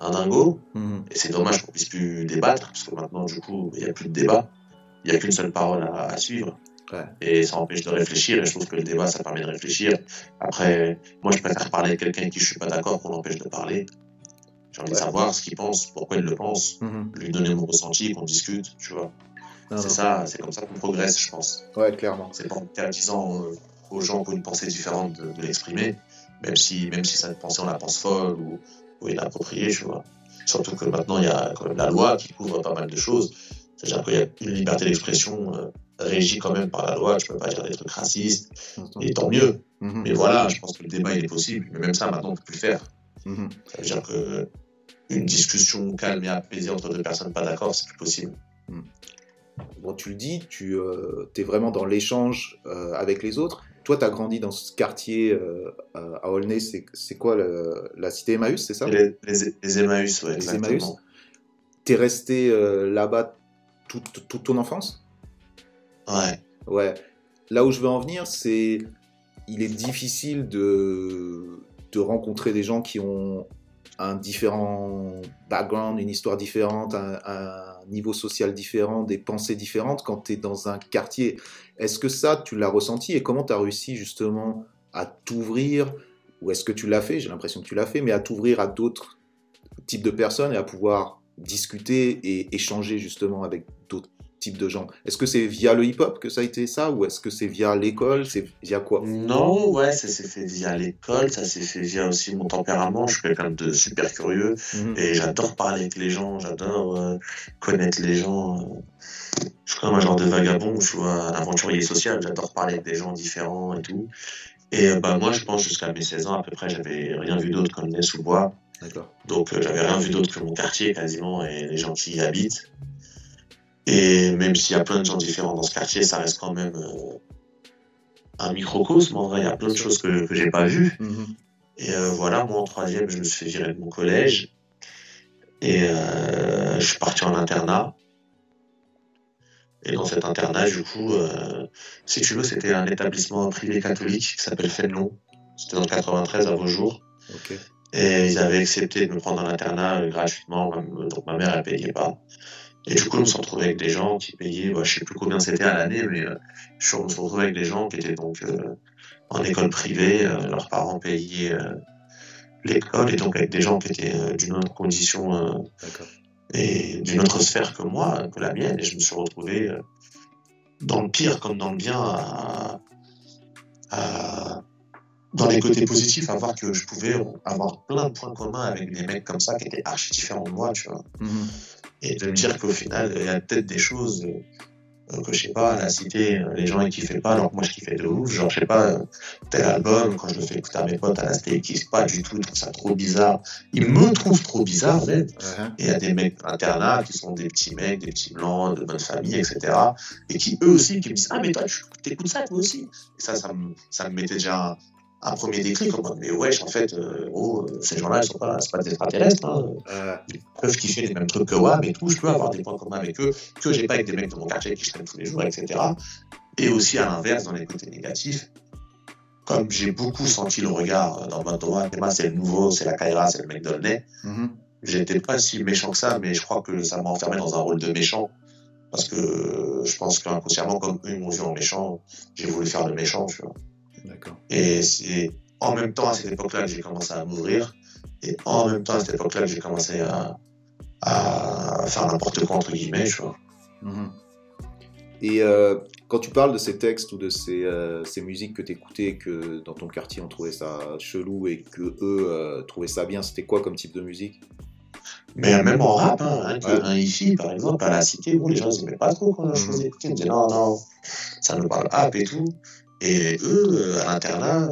un dingo. Mhm. Et c'est dommage qu'on puisse plus débattre, parce que maintenant, du coup, il n'y a plus de débat. Il n'y a qu'une seule parole à, suivre. Et ça empêche de réfléchir, et je trouve que le débat, ça permet de réfléchir. Après, moi, je préfère parler avec quelqu'un avec qui je suis pas d'accord qu'on l'empêche de parler. J'ai envie de savoir ce qu'il pense, pourquoi il le pense, mhm. lui donner mon ressenti, qu'on discute, tu vois. C'est ça, c'est comme ça qu'on progresse, je pense. Ouais, clairement. C'est pas en disant euh, aux gens qui ont une pensée différente de, de l'exprimer, même si, même si cette pensée, on la pense folle ou, oui, l'approprier, tu vois. Surtout que maintenant, il y a quand même la loi qui couvre pas mal de choses. C'est-à-dire qu'il y a une liberté d'expression euh, régie quand même par la loi. Tu peux pas dire des trucs racistes, et tant mieux. Mhm. Mais voilà, je pense que le débat, il est possible. Mais même ça, maintenant, on peut plus le faire. Mhm. Ça veut dire que une discussion calme et apaisée entre deux personnes pas d'accord, c'est plus possible. Mhm. Bon, tu le dis, tu euh, es vraiment dans l'échange euh, avec les autres. Toi, tu as grandi dans ce quartier euh, à Aulnay, c'est quoi la cité Emmaüs, c'est ça les, les, Emmaüs, oui, exactement. Tu es resté euh, là-bas toute, toute, ton enfance? Ouais. Ouais. Là où je veux en venir, c'est. Il est difficile de, de rencontrer des gens qui ont un différent background, une histoire différente, un, niveau social différent, des pensées différentes quand tu es dans un quartier. Est-ce que ça, tu l'as ressenti et comment tu as réussi justement à t'ouvrir Ou est-ce que tu l'as fait J'ai l'impression que tu l'as fait, mais à t'ouvrir à d'autres types de personnes et à pouvoir discuter et échanger justement avec d'autres type de gens Est-ce que c'est via le hip-hop que ça a été ça ou est-ce que c'est via l'école C'est via quoi? Non, ouais, ça s'est fait via l'école, ça s'est fait via aussi mon tempérament. Je suis quelqu'un de super curieux Mhm. et j'adore parler avec les gens, j'adore euh, connaître les gens. euh. Je suis comme un genre de vagabond, tu vois, un aventurier social. J'adore parler avec des gens différents et tout. Et euh, bah moi, je pense jusqu'à mes 16 ans à peu près, j'avais rien vu d'autre comme né sous le bois. Donc euh, j'avais rien vu d'autre que mon quartier quasiment et les gens qui y habitent. Et même s'il y a plein de gens différents dans ce quartier, ça reste quand même euh, un microcosme. En vrai, il y a plein de choses que, que j'ai pas vues. Mhm. Et euh, voilà, moi en troisième, je me suis fait virer de mon collège. Et euh, je suis parti en internat. Et dans cet internat, du coup, si tu veux, c'était un établissement privé catholique qui s'appelle Fénelon. C'était dans le 93 à vos jours. Et ils avaient accepté de me prendre en internat gratuitement, donc ma mère elle payait pas. Et du coup, on se retrouvait avec des gens qui payaient, bah, je sais plus combien c'était à l'année, mais euh, je on se retrouvait avec des gens qui étaient donc euh, en école privée, euh, leurs parents payaient l'école, et donc avec des gens qui étaient d'une autre condition et d'une autre sphère que moi, que la mienne, et je me suis retrouvé dans le pire comme dans le bien à, à- dans les côtés positifs, à voir que je pouvais avoir plein de points communs avec des mecs comme ça qui étaient archi différents de moi, tu vois. Mhm. Et de me dire qu'au final, il y a peut-être des choses euh, que je sais pas, la cité, euh, les gens ils kiffaient pas, alors que moi je kiffais de ouf. Genre, je sais pas, euh, tel album, quand je le fais écouter à mes potes à la cité, ils kiffent pas du tout, ils trouvent ça trop bizarre. Ils me trouvent trop bizarre, même. Mhm. Et il y a des mecs internats qui sont des petits mecs, des petits blancs, de bonne famille, etc. Et qui eux aussi, qui me disent Ah, mais toi, tu t'écoutes ça, toi aussi? Et ça, ça me, ça me mettait déjà un, un premier déclic mode Mais wesh, en fait, euh, oh, ces gens-là, ils sont pas, c'est pas des extraterrestres. Hein. Euh, Ils peuvent kiffer les mêmes trucs que WAM et tout. Je peux avoir des points communs avec eux que j'ai pas avec des mecs de mon quartier qui je traîne tous les jours, etc. Et aussi à l'inverse, dans les côtés négatifs. Comme j'ai beaucoup senti le regard euh, dans Ouais, Théma, c'est le nouveau, c'est la Kaira, c'est le mec nez mhm. j'étais pas si méchant que ça, mais je crois que ça m'a enfermé dans un rôle de méchant. Parce que euh, je pense qu'inconsciemment, comme eux ils m'ont vu en méchant, j'ai voulu faire le méchant, tu vois. Et c'est en même temps à cette époque-là que j'ai commencé à m'ouvrir, et en même temps à cette époque-là que j'ai commencé à, à faire n'importe quoi, entre guillemets, tu vois. Mhm. Et euh, quand tu parles de ces textes ou de ces, euh, ces musiques que tu écoutais, que dans ton quartier on trouvait ça chelou et que eux euh, trouvaient ça bien, c'était quoi comme type de musique? Mais même en rap, hein, hein, Ouais. un hifi, par exemple, à la cité, bon, les gens ils aimaient pas trop quand je Mhm. faisais écouter, ils me disaient non, non, ça nous parle rap et tout. Et eux, euh, à l'internat,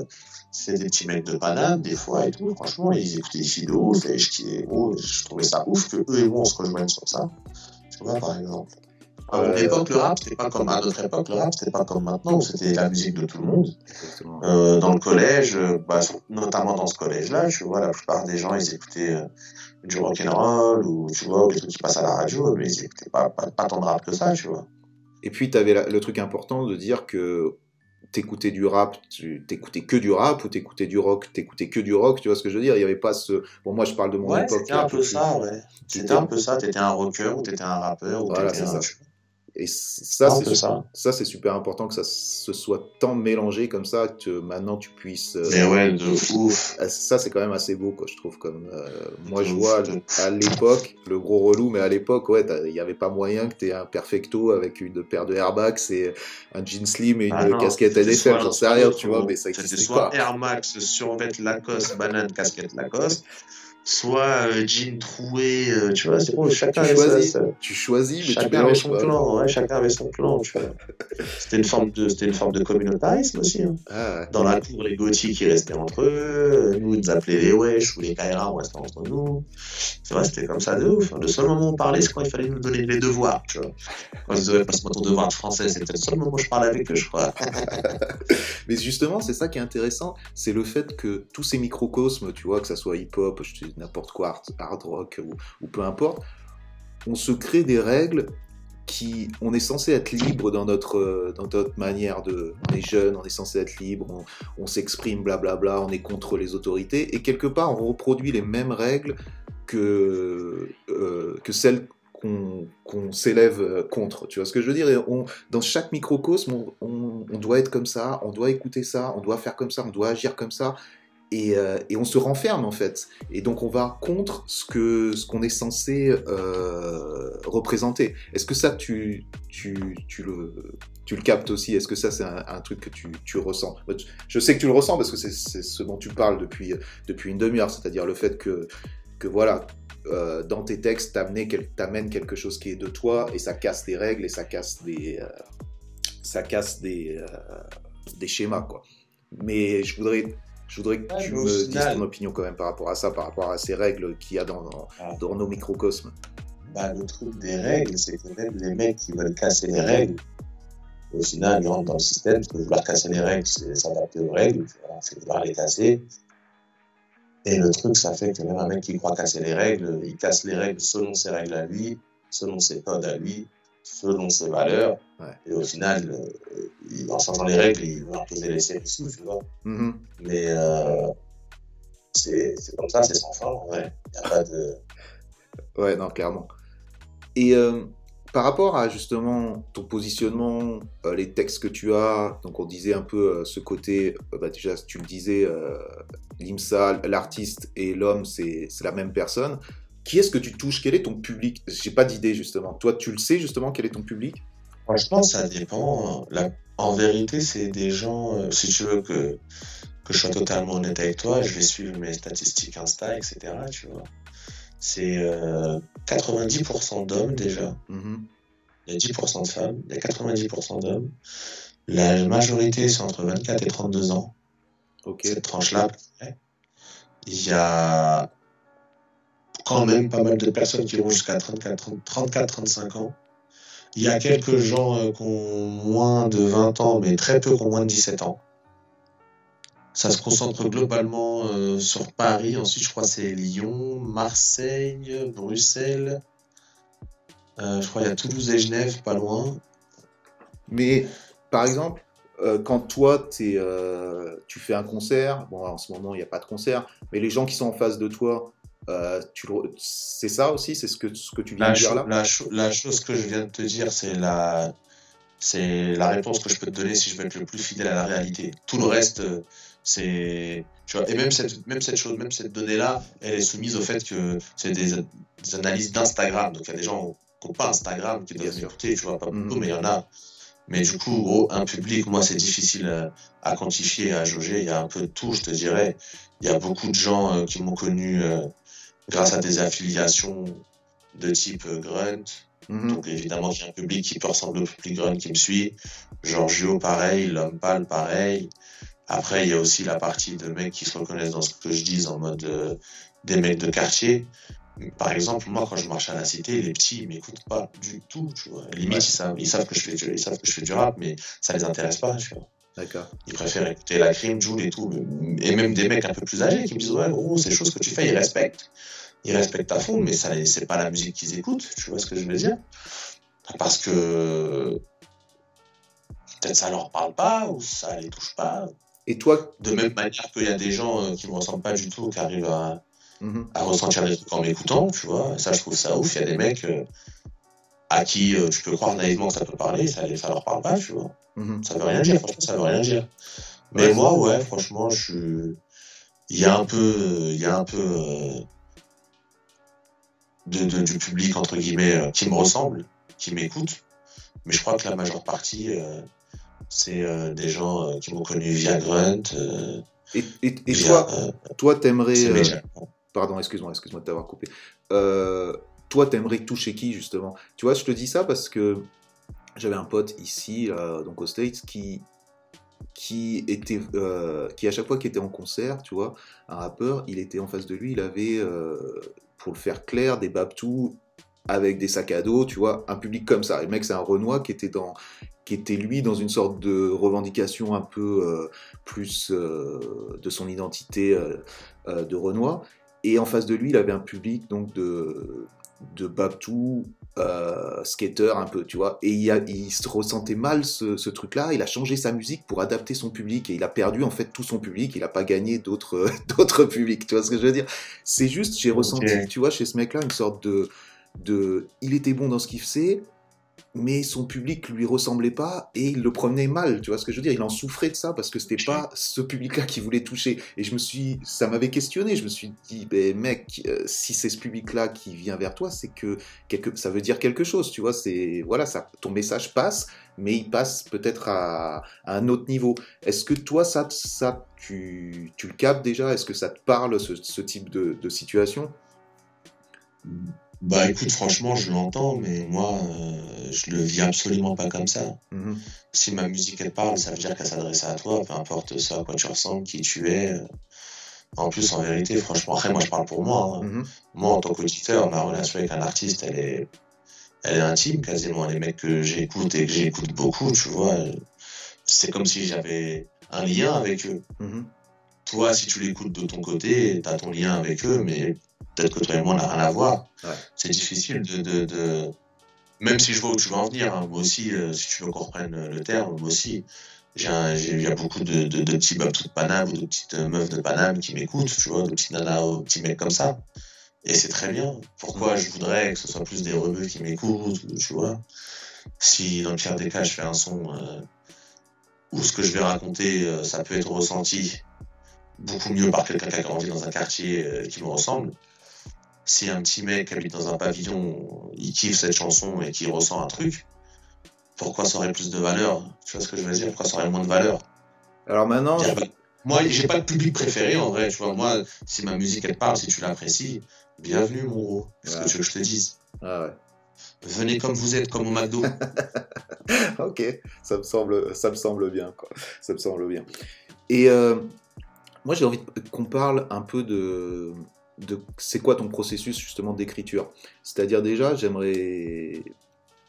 c'est des petits mecs de Paname, des fois et tout. Franchement, ils écoutaient filles de ouf et je, trouvais ça ouf que eux et moi on se rejoignent sur ça. Tu vois, par exemple. À mon Euh, époque, le rap, c'était pas comme à notre époque, le rap, c'était pas comme maintenant où c'était la musique de tout le monde. Euh, dans le collège, bah, notamment dans ce collège-là, tu vois, la plupart des gens, ils écoutaient euh, du rock'n'roll ou, tu vois, ou des trucs qui passent à la radio, mais ils écoutaient pas, pas, pas tant de rap que ça, tu vois. Et puis tu avais le truc important de dire que t'écoutais du rap, tu t'écoutais que du rap ou t'écoutais du rock, t'écoutais que du rock, tu vois ce que je veux dire? Il y avait pas ce. Bon, moi je parle de mon Ouais, époque. c'était là, un peu ça, ouais. C'était un peu ça, t'étais un rocker ou t'étais un rappeur ou Voilà, t'étais un... ça. Et ça, c'est peu ça. ça, c'est super important que ça se soit tant mélangé comme ça que maintenant tu puisses. euh, Mais ouais, de ouf. Euh, Ça, c'est quand même assez beau, quoi, je trouve. Comme, euh, moi, je vois à l'époque, le gros relou, mais à l'époque, ouais, il n'y avait pas moyen que tu aies un perfecto avec une paire de airbags et un jean slim et une Ah non, casquette soit j'en sais rien, tu vois, mais ça existait soit pas. Air Max, survêt Lacoste, banane, casquette Lacoste, soit euh, jean troué, euh, tu vois, c'est bon, chacun Tu choisis, sa- tu choisis, mais tu Chacun avait son pas. clan, ouais, chacun avait son clan, tu vois. C'était une forme de, c'était une forme de communautarisme aussi. hein. Ah, ouais. Dans la cour, les gothiques, ils restaient entre eux, nous, ils nous appelaient les wesh ou les kaira, on restait entre nous. C'est vrai, c'était comme ça de ouf. Le seul moment où on parlait, c'est quand il fallait nous donner les devoirs, tu vois. Quand ils disaient, passe-moi ton devoir de français, c'était le seul moment où je parlais avec eux, je crois. Mais justement, c'est ça qui est intéressant, c'est le fait que tous ces microcosmes, tu vois, que ça soit hip-hop, je te dis n'importe quoi, hard, rock ou, peu importe, on se crée des règles qui, on est censé être libre dans notre, dans notre manière de, on est jeune, on est censé être libre, on, s'exprime, blablabla, on est contre les autorités, et quelque part on reproduit les mêmes règles que, euh, que celles qu'on s'élève contre. Tu vois ce que je veux dire? On, Dans chaque microcosme, on, doit être comme ça, on doit écouter ça, on doit faire comme ça, on doit agir comme ça. Et, euh, et on se renferme en fait. Et donc on va contre ce qu'on est censé euh, représenter. Est-ce que ça tu, le, captes aussi? Est-ce que ça c'est un, truc que tu, ressens? Je sais que tu le ressens parce que c'est ce dont tu parles depuis, une demi-heure, c'est-à-dire le fait que, voilà, euh, dans tes textes, t'amènes quelque chose qui est de toi et ça casse des règles et ça casse des, schémas. Mais je voudrais, je voudrais que tu me dises ton opinion quand même par rapport à ça, par rapport à ces règles qu'il y a dans, dans, ah. dans, nos microcosmes. Bah, le truc des règles, c'est que même les mecs qui veulent casser les règles, au final, ils rentrent dans le système, parce que vouloir casser les règles, c'est s'adapter aux règles, c'est vouloir les casser. Et le truc, ça fait que même un mec qui croit casser les règles, il casse les règles selon ses règles à lui, selon ses codes à lui, selon ses valeurs. Et au final, euh, en changeant les règles, il va imposer les séries tu vois. Mm-hmm. Mais euh, c'est comme ça, c'est sans fin, en vrai. Il a pas de. Ouais, non, clairement. Et euh, par rapport à justement ton positionnement, euh, les textes que tu as, donc on disait un peu ce côté, bah déjà tu le disais, l'IMSA, l'artiste et l'homme, c'est la même personne. Qui est-ce que tu touches? Quel est ton public? J'ai pas d'idée justement. Toi, tu le sais justement quel est ton public? Franchement, ça dépend. En vérité, c'est des gens, si tu veux que, que je sois totalement honnête avec toi, je vais suivre mes statistiques Insta, etc. Tu vois c'est 90% euh, d'hommes déjà. Mm-hmm. Il y a 10% de femmes, il y a 90% d'hommes. La majorité, c'est entre 24 et 32 ans. Cette tranche-là. Il y a quand même pas mal de personnes qui vont jusqu'à 34-35 ans. Il y a quelques gens euh, qui ont moins de 20 ans, mais très peu qui ont moins de 17 ans. Ça se concentre globalement euh, sur Paris. Ensuite, je crois c'est Lyon, Marseille, Bruxelles. Euh, je crois qu'il y a Toulouse et Genève, pas loin. Mais par exemple, quand toi, es, tu fais un concert, bon, en ce moment, il n'y a pas de concert, mais les gens qui sont en face de toi, c'est ça aussi C'est ce que, ce que tu viens de dire là? la, la, chose que je viens de te dire, c'est la, c'est la réponse que je peux te donner si je veux être le plus fidèle à la réalité. Tout le reste, c'est, tu vois, et même cette, même cette chose, même cette donnée-là, elle est soumise au fait que c'est des, analyses d'Instagram. Donc il y a des gens qui n'ont pas Instagram qui doivent écouter, tu vois, pas beaucoup, mm. mais il y en a. Mais du coup, un public, moi, c'est difficile à, quantifier, à jauger. Il y a un peu de tout, je te dirais. Il y a beaucoup de gens euh, qui m'ont connu euh, grâce à des affiliations de type Grunt. Mm-hmm. Donc évidemment, a un public qui peut ressembler au public Grunt qui me suit. Giorgio, pareil. L'homme pâle, pareil. Après, il y a aussi la partie de mecs qui se reconnaissent dans ce que je dis en mode euh, des mecs de quartier. Par exemple, moi, quand je marche à la cité, les petits, ils m'écoutent pas du tout, tu vois. Limite, ils, savent, ils, savent, que je fais du, ils savent que je fais du rap, mais ça les intéresse pas, tu vois. D'accord. Ils préfèrent écouter la crime, Joule et tout. Et même des mecs un peu plus âgés qui me disent, ouais, gros, ces choses que tu fais, ils respectent. Ils respectent à fond, mais ça, c'est pas la musique qu'ils écoutent, tu vois ce que je veux dire? Parce que peut-être ça leur parle pas, ou ça les touche pas, et toi De même manière qu'il y a des gens euh, qui ne me ressemblent pas du tout, qui arrivent à, mhm. à ressentir des trucs en m'écoutant, tu vois. Ça, je trouve ça ouf. Il y a des mecs euh, à qui euh, tu peux croire naïvement que ça peut parler, ça, ça leur parle pas, tu vois. Mhm. Ça veut rien dire, franchement, ça veut rien dire. Mais moi, ouais, franchement, je suis. Il y a un peu. Il y a un peu. De, de, du public, entre guillemets, qui me ressemble, qui m'écoute. Mais je crois que la majeure partie c'est euh, des gens euh, qui m'ont connu via Grunt. Euh, et, et, et toi, toi, t'aimerais. pardon, excuse-moi, excuse-moi de t'avoir coupé. toi, t'aimerais toucher qui justement? Tu vois, je te dis ça parce que j'avais un pote ici, donc aux States, qui qui était qui à chaque fois qu'il était en concert, tu vois, un rappeur, il était en face de lui, il avait pour le faire clair des babtous avec des sacs à dos, tu vois, un public comme ça. le mec, c'est un Renoir qui était dans, qui était lui dans une sorte de revendication un peu euh, plus euh, de son identité euh, de Renoir. Et en face de lui, il avait un public donc de, de Babtou euh, skater un peu, tu vois. Et il, a, il se ressentait mal ce, ce truc-là. Il a changé sa musique pour adapter son public et il a perdu en fait tout son public. Il n'a pas gagné d'autres d'autres publics. Tu vois ce que je veux dire? C'est juste, j'ai ressenti, tu vois, chez ce mec-là, une sorte de de, il était bon dans ce qu'il faisait, mais son public lui ressemblait pas et il le prenait mal, tu vois ce que je veux dire? Il en souffrait de ça parce que c'était pas ce public-là qui voulait toucher. Et je me suis, ça m'avait questionné. Je me suis dit, ben mec, euh, si c'est ce public-là qui vient vers toi, c'est que quelque, ça veut dire quelque chose, tu vois? C'est voilà, ça, ton message passe, mais il passe peut-être à, un autre niveau. Est-ce que toi, ça, ça, tu, tu le captes déjà? Est-ce que ça te parle ce, type de, de situation? Bah écoute, franchement, je l'entends, mais moi, euh, je le vis absolument pas comme ça. Mhm. Si ma musique elle parle, ça veut dire qu'elle s'adresse à toi, peu importe ça, à quoi tu ressembles, qui tu es. En plus, en vérité, franchement, après, moi, je parle pour moi. Hein. Mhm. Moi, en tant qu'auditeur, ma relation avec un artiste, elle est, elle est intime, quasiment. Les mecs que j'écoute et que j'écoute beaucoup, tu vois, c'est comme si j'avais un lien avec eux. Mhm. Toi, si tu l'écoutes de ton côté, tu as ton lien avec eux, mais peut-être que toi et moi, on n'a rien à voir. C'est difficile de, Même si je vois où tu veux en venir, hein, moi aussi, euh, si tu veux qu'on reprenne le terme, moi aussi, il y a beaucoup de, de, de petits babs de Paname ou de petites meufs de Paname qui m'écoutent, tu vois, de petits nanas ou petits mecs comme ça. Et c'est très bien. Pourquoi je voudrais que ce soit plus des rebeux qui m'écoutent, tu vois? Si dans le pire des cas, je fais un son euh, où ce que je vais raconter, euh, ça peut être ressenti beaucoup mieux par quelqu'un qui a grandi dans un quartier qui me ressemble, si un petit mec habite dans un pavillon, il kiffe cette chanson et qu'il ressent un truc, pourquoi ça aurait plus de valeur? Tu vois ce que je veux dire? Pourquoi ça aurait moins de valeur? Alors maintenant. Moi, j'ai pas de public préféré en vrai. Tu vois, moi, si ma musique elle parle, si tu l'apprécies, bienvenue mon gros. C'est ce que tu veux que je te dise? Ah ouais. Venez comme vous êtes, comme au McDo. ok, ça me semble, ça me semble bien, quoi. Ça me semble bien. Et euh, moi, j'ai envie qu'on parle un peu de, c'est quoi ton processus justement d'écriture. C'est-à-dire déjà, j'aimerais,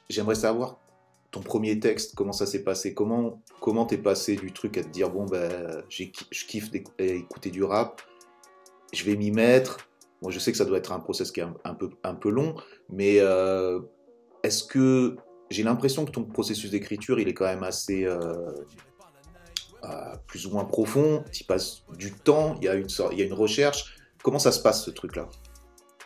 j'aimerais savoir ton premier texte, comment ça s'est passé, comment comment t'es passé du truc à te dire bon ben je kiffe écouter du rap, je vais m'y mettre. Moi, je sais que ça doit être un process qui est un, peu un peu long, mais euh, est-ce que j'ai l'impression que ton processus d'écriture, il est quand même assez euh, euh, plus ou moins profond. Tu passes du temps, il y il y a une recherche. Comment ça se passe ce truc-là?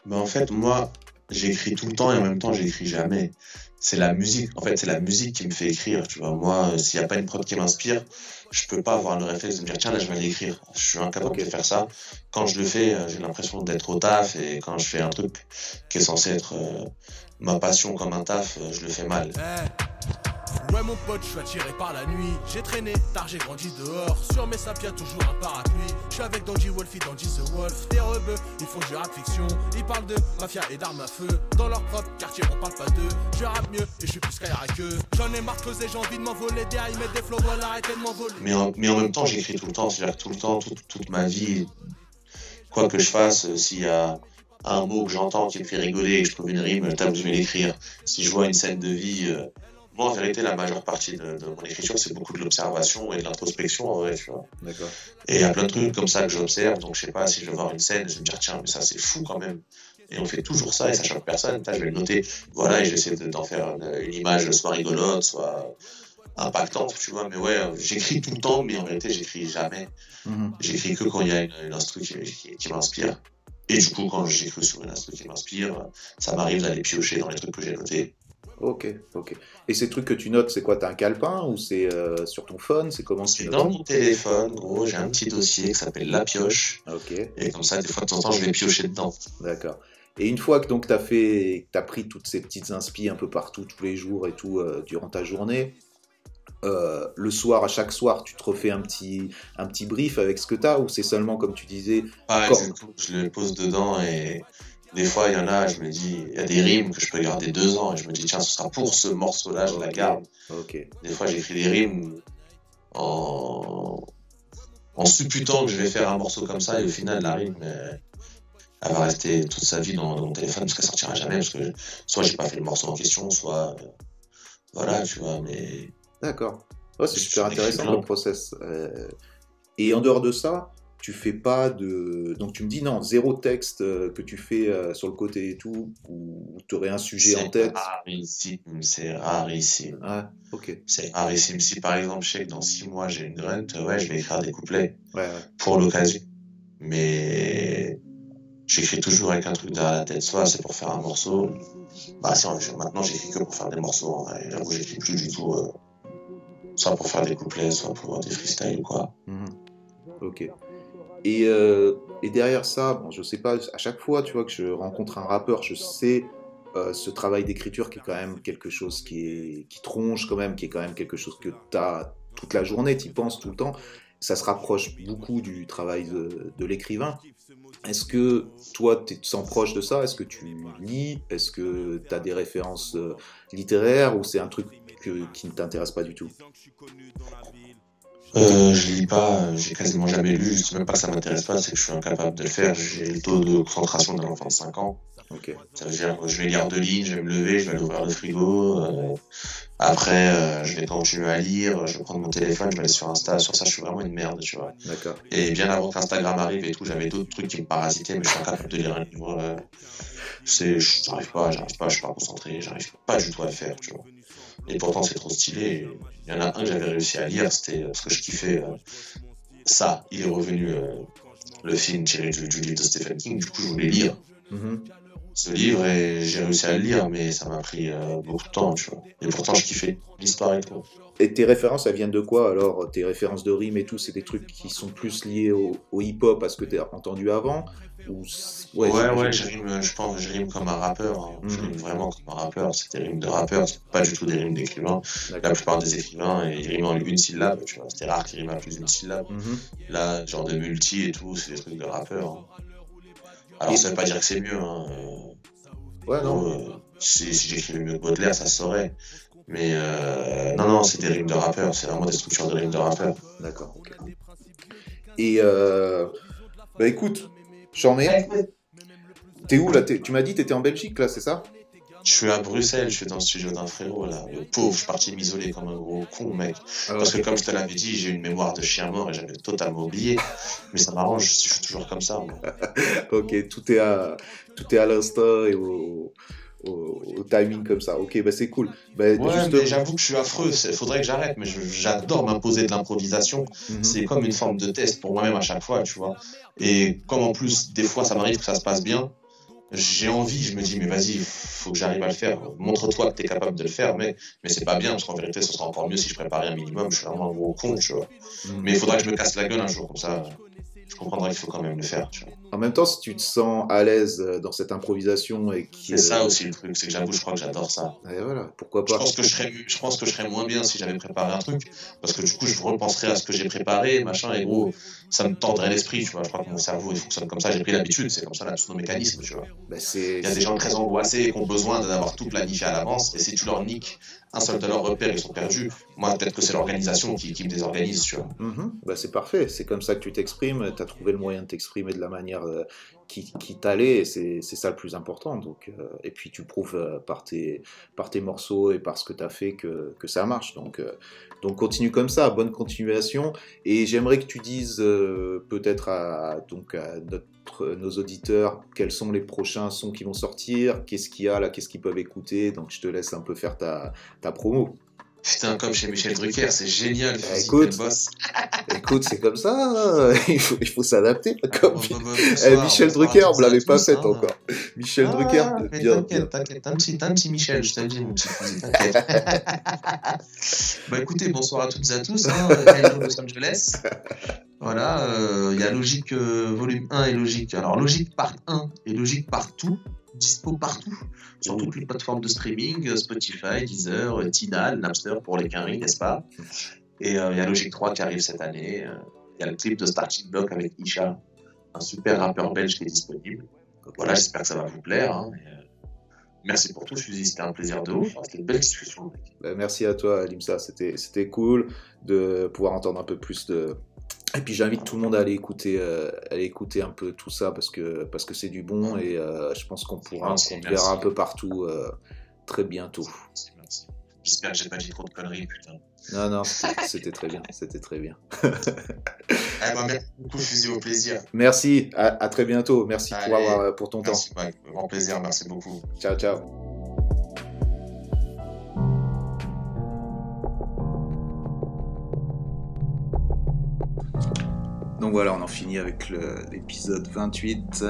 Ben, En fait, moi, j'écris tout le temps et en même temps, j'écris jamais. C'est la musique. En fait, c'est la musique qui me fait écrire. Tu vois, moi, euh, s'il n'y a pas une prod qui m'inspire, je peux pas avoir le réflexe de me dire tiens là je vais l'écrire. Je suis incapable de faire ça. Quand je le fais, euh, j'ai l'impression d'être au taf et quand je fais un truc qui est censé être euh, ma passion comme un taf, je le fais mal. Eh, Ouais mon pote, je suis attiré par la nuit. J'ai traîné tard, j'ai grandi dehors. Sur mes sapiens, toujours un parapluie. Je suis avec Dandy Wolfie, Dandy the Wolf. Les rebeux, ils font du rap fiction. Ils parlent de mafia et d'armes à feu. Dans leur propre quartier, on parle pas d'eux. Je rappe mieux et je suis plus qu'à que J'en ai marre que j'ai envie de m'envoler. Derrière, ils mettent des flots, voilà, arrêtez de m'envoler. Mais en, mais en même temps, j'écris tout le temps. C'est-à-dire tout le temps, toute, ma vie, quoi que je fasse, euh, s'il y a un mot que j'entends qui me fait rigoler et que je trouve une rime, je tape, je l'écrire. Si je vois une scène de vie. Euh, moi, en vérité, la majeure partie de, mon écriture, c'est beaucoup de l'observation et de l'introspection, en vrai, tu vois. D'accord. Et il y a plein de trucs comme ça que j'observe, donc je sais pas, si je vais voir une scène, je vais me dire, tiens, mais ça, c'est fou quand même. Et on fait toujours ça, et ça choque personne. je vais le noter, voilà, et j'essaie d'en faire une, image soit rigolote, soit impactante, tu vois. Mais ouais, j'écris tout le temps, mais en vérité, j'écris jamais. Mm-hmm. J'écris que quand il y a une, une instru qui, m'inspire. Et du coup, quand j'écris sur une instru qui m'inspire, ça m'arrive d'aller piocher dans les trucs que j'ai notés Ok, ok. Et ces trucs que tu notes, c'est quoi? T'as un calepin ou c'est euh, sur ton phone? C'est comment C'est dans mon téléphone, gros. J'ai un petit dossier qui s'appelle La Pioche. Ok. Et comme ça, des fois de temps en temps, je vais piocher dedans. D'accord. Et une fois que donc t'as fait, t'as pris toutes ces petites inspi un peu partout, tous les jours et tout euh, durant ta journée, euh, le soir, à chaque soir, tu te refais un petit, un petit brief avec ce que t'as ou c'est seulement comme tu disais Ah, Je le pose dedans et des fois, il y en a, je me dis, il y a des rimes que je peux garder deux ans et je me dis, tiens, ce sera pour ce morceau-là, je la garde. Des fois, j'écris des rimes en... en supputant que je vais faire un morceau comme ça et au final, la rime, elle va rester toute sa vie dans, mon téléphone parce qu'elle sortira jamais parce que soit j'ai pas fait le morceau en question, soit. Voilà, tu vois, mais. D'accord. c'est super intéressant le process. Euh, et en dehors de ça, tu fais pas de. Donc tu me dis non, zéro texte euh, que tu fais euh, sur le côté et tout, ou tu aurais un sujet en tête. Rarissime, c'est rarissime. Ah, ok. C'est rarissime. Si par exemple, je sais que dans six mois j'ai une grunt, ouais, je vais écrire des couplets Ouais, ouais. pour l'occasion. Mais j'écris toujours avec un truc derrière la tête. Soit c'est pour faire un morceau. Bah, si, maintenant j'écris que pour faire des morceaux. en vrai. J'avoue, j'écris plus du tout. euh, soit pour faire des couplets, soit pour des freestyles ou quoi. Mhm. Ok. Et, euh, et derrière ça, bon, je sais pas, à chaque fois, tu vois, que je rencontre un rappeur, je sais euh, ce travail d'écriture qui est quand même quelque chose qui, tronche quand même, qui est quand même quelque chose que tu as toute la journée, tu y penses tout le temps. Ça se rapproche beaucoup du travail de, l'écrivain. Est-ce que toi, tu te sens proche de ça? Est-ce que tu lis? Est-ce que tu as des références euh, littéraires? Ou c'est un truc qui ne t'intéresse pas du tout? Euh, je lis pas, euh, j'ai quasiment jamais lu, c'est même pas ça m'intéresse pas, c'est que je suis incapable de le faire. J'ai le taux de concentration d'un enfant de 5 ans. Ok. Ça veut dire que je vais lire deux lignes, je vais me lever, je vais aller ouvrir le frigo. euh, après, euh, je vais continuer à lire, je vais prendre mon téléphone, je vais aller sur Insta. Sur ça, je suis vraiment une merde, tu vois. D'accord. Et bien avant qu'Instagram arrive et tout, j'avais d'autres trucs qui me parasitaient, mais je suis incapable de lire un livre. euh, c'est, j'arrive pas, j'arrive pas, je suis pas concentré, j'arrive pas du tout à le faire, tu vois. Et pourtant, c'est trop stylé. Il y en a un que j'avais réussi à lire, c'était parce que je kiffais euh, ça. Il est revenu, euh, le film tiré du, du livre de Stephen King, du coup, je voulais lire Mhm. ce livre et j'ai réussi à le lire, mais ça m'a pris euh, beaucoup de temps, tu vois. Et pourtant, je kiffais l'histoire et tout. Et tes références, elles viennent de quoi alors? Tes références de rimes et tout, c'est des trucs qui sont plus liés au, au hip-hop parce que t'as entendu avant? Ou Ouais, ouais, je rime, je pense, je rime comme un rappeur. hein. Je rime vraiment comme un rappeur. C'est des rimes de rappeur, c'est pas du tout des rimes d'écrivain. La plupart des écrivains, ils riment en une syllabe, tu vois. C'était rare qu'ils riment à plus d'une syllabe. Mhm. Là, genre de multi et tout, c'est des trucs de rappeur. hein. Alors, ça veut pas dire que c'est mieux. Hein. Ouais, Euh, non. euh, si si j'écrivais mieux que Baudelaire, ça saurait. Mais euh, non, non, c'est des rimes de rappeur. C'est vraiment des structures de rimes de rappeur. D'accord, ok. Et euh, bah écoute, j'en ai. T'es où là Tu m'as dit t'étais en Belgique là, c'est ça? Je suis à Bruxelles, je suis dans le studio d'un frérot là. Le pauvre, je suis parti m'isoler comme un gros con, mec. Parce que comme je te l'avais dit, j'ai une mémoire de chien mort et j'avais totalement oublié. Mais ça m'arrange, je suis toujours comme ça. moi. Ok, tout est à, tout est à l'instant et au, au, au timing comme ça. Ok, bah c'est cool. Bah, Ouais, juste- mais j'avoue que je suis affreux. Il faudrait que j'arrête, mais j'adore m'imposer de l'improvisation. Mhm. C'est comme une forme de test pour moi-même à chaque fois, tu vois. Et comme en plus, des fois, ça m'arrive que ça se passe bien, j'ai envie, je me dis, mais vas-y, faut que j'arrive à le faire. Montre-toi que t'es capable de le faire, mais, mais c'est pas bien, parce qu'en vérité, ce sera encore mieux si je préparais un minimum. Je suis vraiment un gros con, tu vois. Mhm. Mais il faudra que je me casse la gueule un jour, comme ça, je comprendrai qu'il faut quand même le faire, tu vois. En même temps, si tu te sens à l'aise euh, dans cette improvisation et qui C'est ça aussi le truc, c'est que j'avoue, je crois que j'adore ça. Et voilà, pourquoi Je pas. pense que je serais, je pense que je serais moins bien si j'avais préparé un truc, parce que du coup, je repenserais à ce que j'ai préparé, machin, et gros, ça me tordrait l'esprit, tu vois. Je crois que mon cerveau, il fonctionne comme ça, j'ai pris l'habitude, c'est comme ça, là, tous nos mécanismes, tu vois. Bah, Il y a des gens très angoissés qui ont besoin d'avoir tout planifié à l'avance, et si tu leur niques un seul de leurs repères, ils sont perdus. Moi, peut-être que c'est l'organisation qui, qui me désorganise, tu vois. Mhm. Bah, c'est parfait, c'est comme ça que tu t'exprimes, tu as trouvé le moyen de t'exprimer de la manière euh, qui, qui t'allait, c'est ça le plus important. Donc, euh, et puis tu prouves euh, par, tes, par tes morceaux et par ce que tu as fait que, que ça marche. Donc, euh, donc continue comme ça, bonne continuation. Et j'aimerais que tu dises peut-être à, donc à notre, nos auditeurs quels sont les prochains sons qui vont sortir, qu'est-ce qu'il y a là, qu'est-ce qu'ils peuvent écouter. Donc je te laisse un peu faire ta, ta promo. Putain, comme chez Michel Drucker, c'est génial. Bah, écoute. boss. Écoute, c'est comme ça, hein. il faut, il faut s'adapter. Comme... Bon, bon, bon, Eh, bonsoir, Michel Drucker, on me à l'avait pas hein. encore. Michel Ah, Drucker, bien. T'inquiète, t'inquiète, un petit, un petit Michel, je mon petit fusil, t'inquiète. bah écoutez, bonsoir à toutes et à tous, hein, Hello Los Angeles. Voilà, euh, il y a Logique euh, volume 1 et Logique. Alors Logique part 1 et Logique partout, dispo partout, sur toutes les plateformes de streaming, euh, Spotify, Deezer, euh, Tidal, Napster pour les quinries, n'est-ce pas? Et euh, il y a Logique 3 qui arrive cette année. euh, Il y a le clip de Starting Block avec Isha, un super rappeur belge qui est disponible. Voilà, j'espère que ça va vous plaire. hein, et, euh, merci pour tout, Fusil, c'était un plaisir de ouf. C'était une belle discussion. mec. Bah, merci à toi, Limsa. C'était, c'était cool de pouvoir entendre un peu plus de. Et puis j'invite tout le monde à aller écouter, euh, à aller écouter un peu tout ça parce que parce que c'est du bon et euh, je pense qu'on pourra, Merci, merci. verra un peu partout euh, très bientôt. Merci, merci. J'espère que j'ai pas dit trop de conneries, putain. Non non, c'était, très bien, c'était très bien. Eh ben, merci beaucoup, Fusil, au plaisir. Merci, à, très bientôt. Merci pour, avoir, pour ton temps. Merci, Grand plaisir, merci beaucoup. Ciao, ciao. Voilà, on en finit avec l'épisode 28.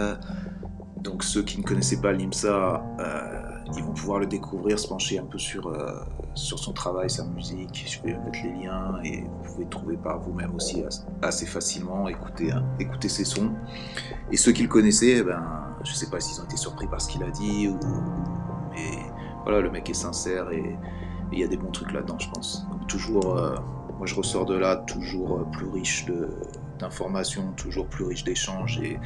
Donc ceux qui ne connaissaient pas l'IMSA, euh, ils vont pouvoir le découvrir, se pencher un peu sur, euh, sur son travail, sa musique. Je vais mettre les liens et vous pouvez trouver par vous-même aussi assez facilement, écouter, hein, écouter ses sons. Et ceux qui le connaissaient, eh ben, je ne sais pas s'ils ont été surpris par ce qu'il a dit, ou, mais voilà, le mec est sincère et il y a des bons trucs là-dedans, je pense. Donc toujours, euh, moi je ressors de là toujours plus riche d'informations, toujours plus riche d'échanges et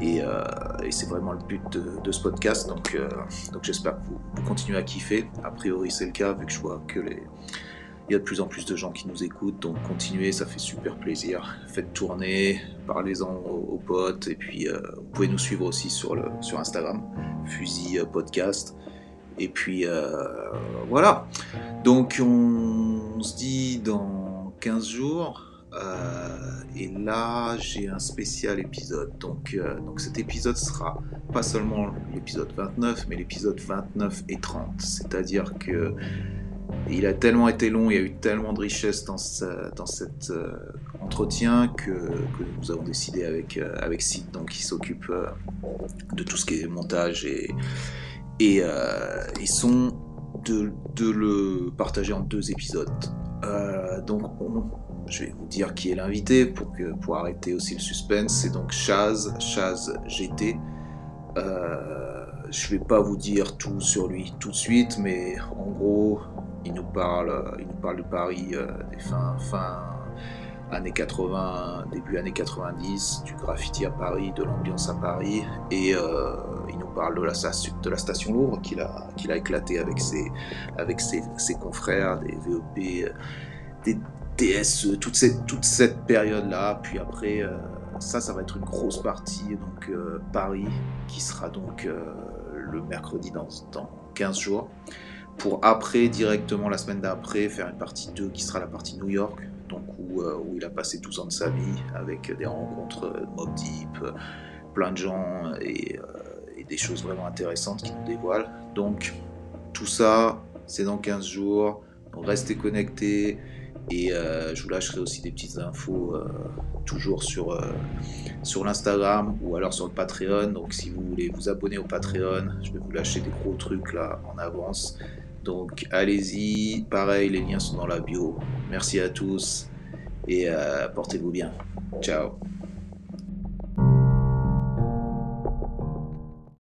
euh, et, c'est vraiment le but de, ce podcast. Donc, euh, donc j'espère que vous, continuez à kiffer. A priori, c'est le cas, vu que je vois que les. Il y a de plus en plus de gens qui nous écoutent, donc continuez, ça fait super plaisir. Faites tourner, parlez-en aux, potes, et puis euh, vous pouvez nous suivre aussi sur, le, sur Instagram, Fusil Podcast. Et puis voilà. Donc on se dit dans 15 jours. Euh, et là, j'ai un spécial épisode. Donc, euh, donc cet épisode sera pas seulement l'épisode 29, mais l'épisode 29 et 30. C'est-à-dire que il a tellement été long, il y a eu tellement de richesse dans, dans cet euh, entretien que, que, nous avons décidé avec, avec Sid, donc qui s'occupe de tout ce qui est montage et, et, et son, de, de, le partager en deux épisodes. donc on, je vais vous dire qui est l'invité pour, pour arrêter aussi le suspense. C'est donc Chaz, Chaz GT. Euh, je vais pas vous dire tout sur lui tout de suite, mais en gros, il nous parle, il nous parle de Paris euh, des fins, fin années 80, début années 90, du graffiti à Paris, de l'ambiance à Paris, et euh, il nous parle de la, station Louvre qu'il a, qu'il a éclaté avec ses, avec ses, ses confrères, des VEP, des, TSE, toute cette, période-là. Puis après, euh, ça, ça va être une grosse partie. Donc euh, Paris, qui sera donc euh, le mercredi dans, dans 15 jours. Pour après, directement la semaine d'après, faire une partie 2 qui sera la partie New York. Donc où, où il a passé 12 ans de sa vie avec des rencontres Mob Deep, plein de gens et, des choses vraiment intéressantes qui nous dévoilent. Donc tout ça, c'est dans 15 jours. Restez connectés. Et euh, je vous lâcherai aussi des petites infos euh, toujours sur, euh, sur l'Instagram ou alors sur le Patreon. Donc si vous voulez vous abonner au Patreon, je vais vous lâcher des gros trucs là en avance. Donc allez-y, pareil, les liens sont dans la bio. Merci à tous et portez-vous bien. Ciao